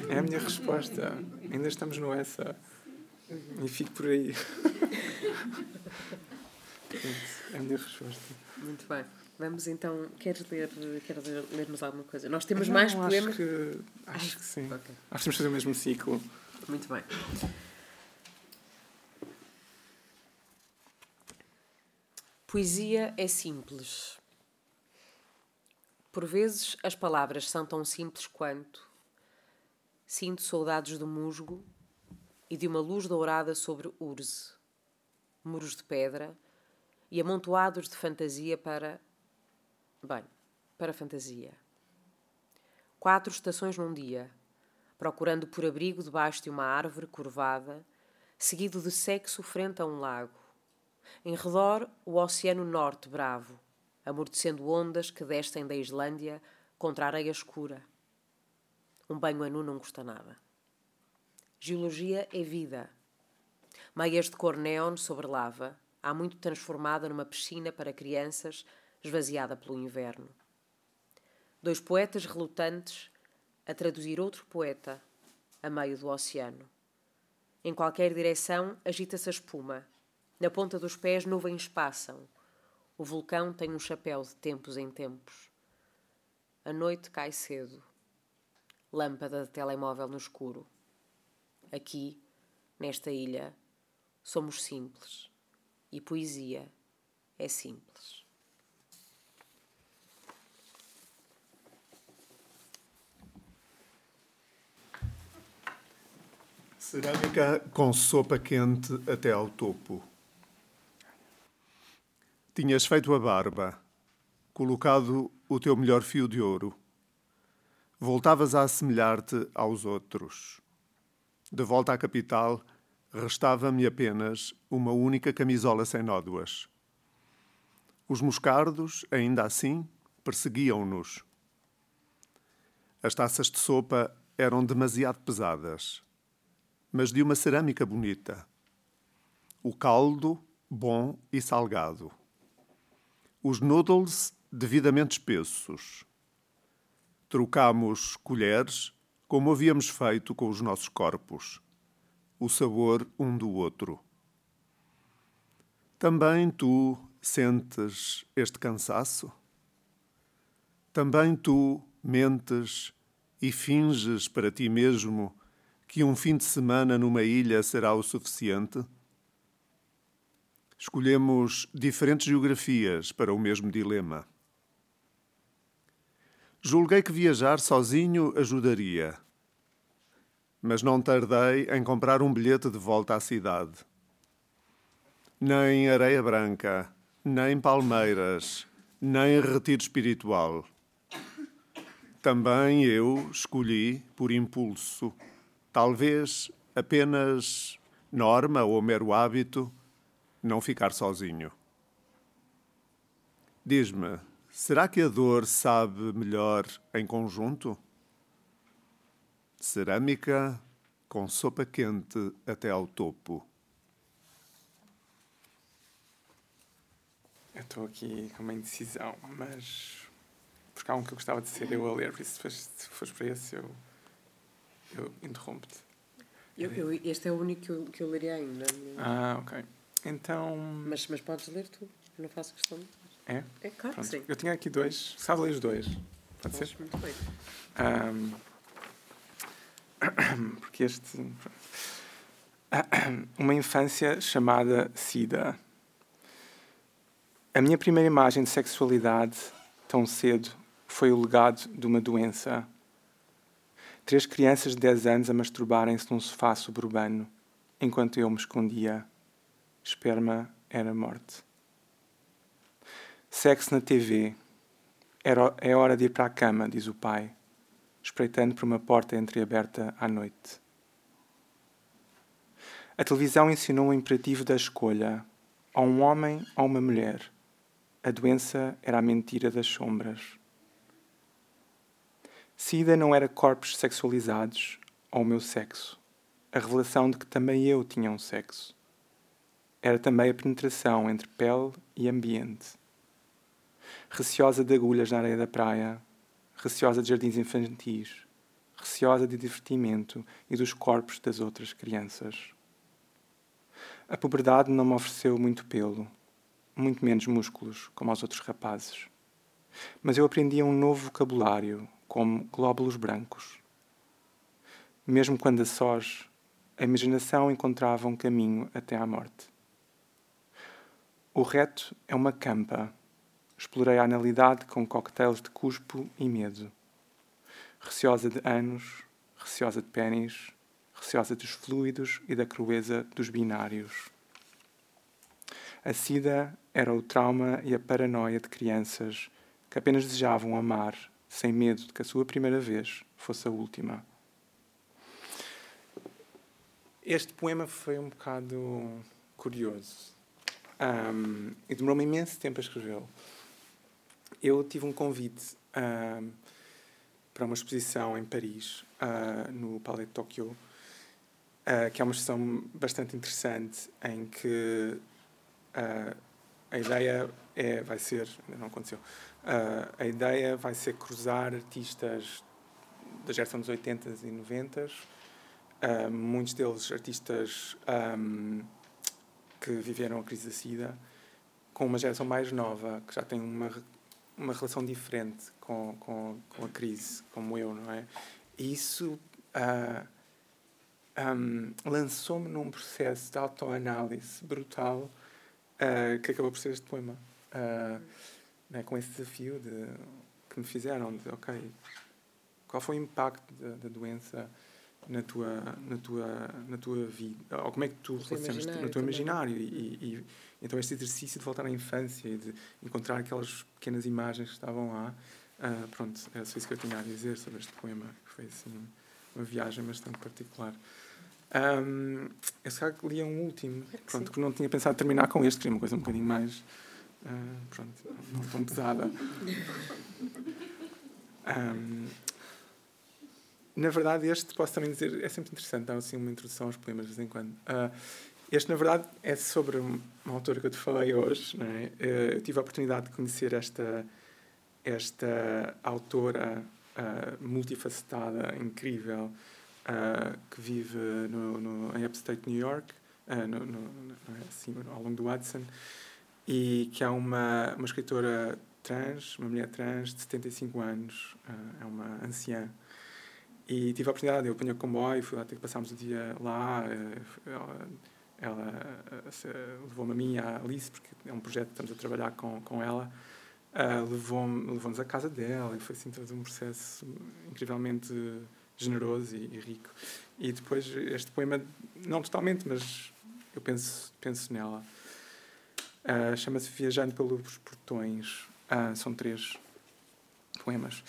É a minha resposta. Ainda estamos no essa. E fico por aí. é a minha resposta. Muito bem. Vamos então. Queres ler, queres ler-nos alguma coisa? Nós temos Não, mais poemas. Acho que, acho que sim. Okay. Acho que temos fazer o mesmo ciclo. Muito bem. Poesia é simples. Por vezes as palavras são tão simples quanto Sinto saudades do musgo, e de uma luz dourada sobre Urze. Muros de pedra e amontoados de fantasia para. Bem, para fantasia. Quatro estações num dia, procurando por abrigo debaixo de uma árvore curvada, seguido de sexo frente a um lago. Em redor, o Oceano Norte bravo, amortecendo ondas que descem da Islândia contra a areia escura. Um banho a nu não custa nada. Geologia é vida. Meias de cor neon sobre lava, há muito transformada numa piscina para crianças esvaziada pelo inverno. Dois poetas relutantes a traduzir outro poeta a meio do oceano. Em qualquer direção agita-se a espuma. Na ponta dos pés nuvens passam. O vulcão tem um chapéu de tempos em tempos. A noite cai cedo. Lâmpada de telemóvel no escuro. Aqui, nesta ilha, somos simples. E poesia é simples. Cerâmica com sopa quente até ao topo. Tinhas feito a barba, colocado o teu melhor fio de ouro. Voltavas a assemelhar-te aos outros. De volta à capital, restava-me apenas uma única camisola sem nódoas. Os moscardos, ainda assim, perseguiam-nos. As taças de sopa eram demasiado pesadas mas de uma cerâmica bonita. O caldo, bom e salgado. Os noodles, devidamente espessos. Trocámos colheres, como havíamos feito com os nossos corpos. O sabor um do outro. Também tu sentes este cansaço? Também tu mentes e finges para ti mesmo que um fim de semana numa ilha será o suficiente? Escolhemos diferentes geografias para o mesmo dilema. Julguei que viajar sozinho ajudaria, mas não tardei em comprar um bilhete de volta à cidade. Nem areia branca, nem palmeiras, nem retiro espiritual. Também eu escolhi, por impulso, Talvez apenas norma ou mero hábito não ficar sozinho. Diz-me, será que a dor sabe melhor em conjunto? Cerâmica com sopa quente até ao topo. Eu estou aqui com uma indecisão, mas porque há um que eu gostava de ser eu a ler, por isso se fores para esse eu eu interrompo-te. Este é o único que eu, que eu leria ainda. Ah, ok. Então. Mas, mas podes ler tu, eu não faço questão. É? É claro Pronto. que sim. Eu tinha aqui dois. Sabe ler os dois? Pode ser? Muito bem. Um, <coughs> porque este. <coughs> Uma infância chamada SIDA. A minha primeira imagem de sexualidade, tão cedo, foi o legado de uma doença Três crianças de 10 anos a masturbarem-se num sofá suburbano, enquanto eu me escondia. Esperma era morte. Sexo na TV. Era, é hora de ir para a cama, diz o pai, espreitando por uma porta entreaberta à noite. A televisão ensinou o imperativo da escolha, a um homem ou uma mulher. A doença era a mentira das sombras. SIDA não era corpos sexualizados ou o meu sexo, a revelação de que também eu tinha um sexo. Era também a penetração entre pele e ambiente. Receosa de agulhas na areia da praia, receosa de jardins infantis, receosa de divertimento e dos corpos das outras crianças. A puberdade não me ofereceu muito pelo, muito menos músculos, como aos outros rapazes. Mas eu aprendia um novo vocabulário, como glóbulos brancos. Mesmo quando a sós, a imaginação encontrava um caminho até à morte. O reto é uma campa. Explorei a analidade com coquetéis de cuspo e medo. Receosa de anos, receosa de pênis, receosa dos fluidos e da crueza dos binários. A sida era o trauma e a paranoia de crianças que apenas desejavam amar, sem medo de que a sua primeira vez fosse a última. Este poema foi um bocado curioso um, e demorou-me imenso tempo a escrevê-lo. Eu tive um convite um, para uma exposição em Paris, uh, no Palais de Tóquio, uh, que é uma exposição bastante interessante em que uh, a ideia é, vai ser, ainda não aconteceu, a ideia vai ser cruzar artistas da geração dos 80s e 90s, muitos deles artistas um, que viveram a crise da SIDA, com uma geração mais nova, que já tem uma, uma relação diferente com, com, com a crise, como eu, não é? E isso uh, um, lançou-me num processo de autoanálise brutal uh, que acabou por ser este poema. Uh, né, com esse desafio de, que me fizeram de, ok, qual foi o impacto da, da doença na tua, na tua, na tua vida, ou como é que tu relacionas no teu imaginário. E, e, então, este exercício de voltar à infância e de encontrar aquelas pequenas imagens que estavam lá, uh, pronto, era só isso que eu tinha a dizer sobre este poema, que foi assim uma viagem bastante particular. Um, eu se lia um último, pronto, que não tinha pensado terminar com este, queria uma coisa um bocadinho mais, uh, pronto, não tão pesada. Um, na verdade, este, posso também dizer, é sempre interessante dar assim uma introdução aos poemas de vez em quando. Uh, este, na verdade, é sobre uma autora que eu te falei hoje. É? Uh, eu tive a oportunidade de conhecer esta, esta autora uh, multifacetada, incrível, que vive no, no, em upstate New York, no, no, assim, ao longo do Hudson, e que é uma, uma escritora trans, uma mulher trans de 75 anos, é uma anciã e tive a oportunidade, eu apanhei o comboio, fui lá passarmos o dia lá. Ela, levou-me a mim, a Alice, porque é um projeto que estamos a trabalhar com, com ela. Uh, levou-nos levou à casa dela e foi assim todo um processo incrivelmente generoso e, e, rico. E depois este poema, não totalmente, mas eu penso, penso nela. Uh, Chama-se Viajando pelos Portões. Uh, são três poemas.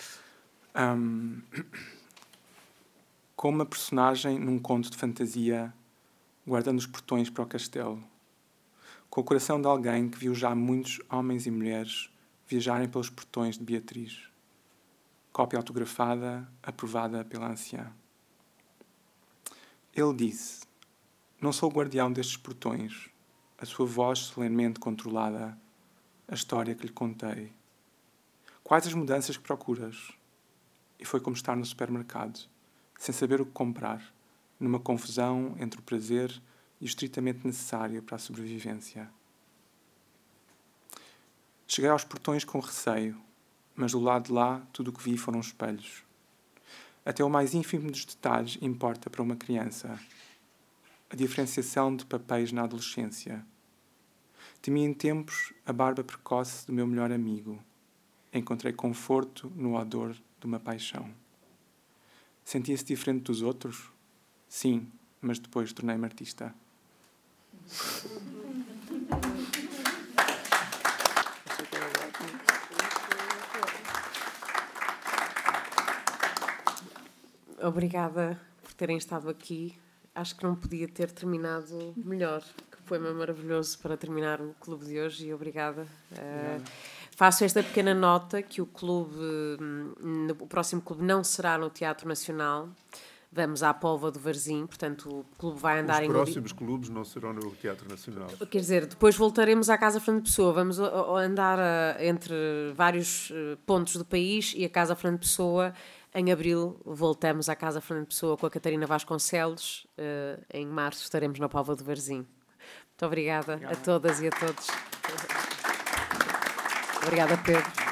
Um, <clears throat> como uma personagem num conto de fantasia, guardando os portões para o castelo, com o coração de alguém que viu já muitos homens e mulheres viajarem pelos portões de Beatriz. Cópia autografada, aprovada pela anciã. Ele disse: Não sou o guardião destes portões, a sua voz solenemente controlada, a história que lhe contei. Quais as mudanças que procuras? E foi como estar no supermercado sem saber o que comprar, numa confusão entre o prazer e o estritamente necessário para a sobrevivência. Cheguei aos portões com receio, mas do lado de lá tudo o que vi foram espelhos. Até o mais ínfimo dos detalhes importa para uma criança. A diferenciação de papéis na adolescência. Temi em tempos a barba precoce do meu melhor amigo. Encontrei conforto no odor de uma paixão. Sentia-se diferente dos outros? Sim, mas depois tornei-me artista. Obrigada por terem estado aqui. Acho que não podia ter terminado melhor. Que poema maravilhoso para terminar o clube de hoje e obrigada. Uh, Faço esta pequena nota que o clube, hum, o próximo clube não será no Teatro Nacional. Vamos à Polva do Varzim, portanto o clube vai andar Os em... Os próximos clubes não serão no Teatro Nacional. Quer dizer, depois voltaremos à Casa Fernando Pessoa. Vamos andar uh, entre vários uh, pontos do país e a Casa Fernando Pessoa. Em abril voltamos à Casa Fernando Pessoa com a Catarina Vasconcelos. Uh, em março estaremos na Polva do Varzim. Muito obrigada, obrigada. a todas e a todos. Obrigada, Pedro.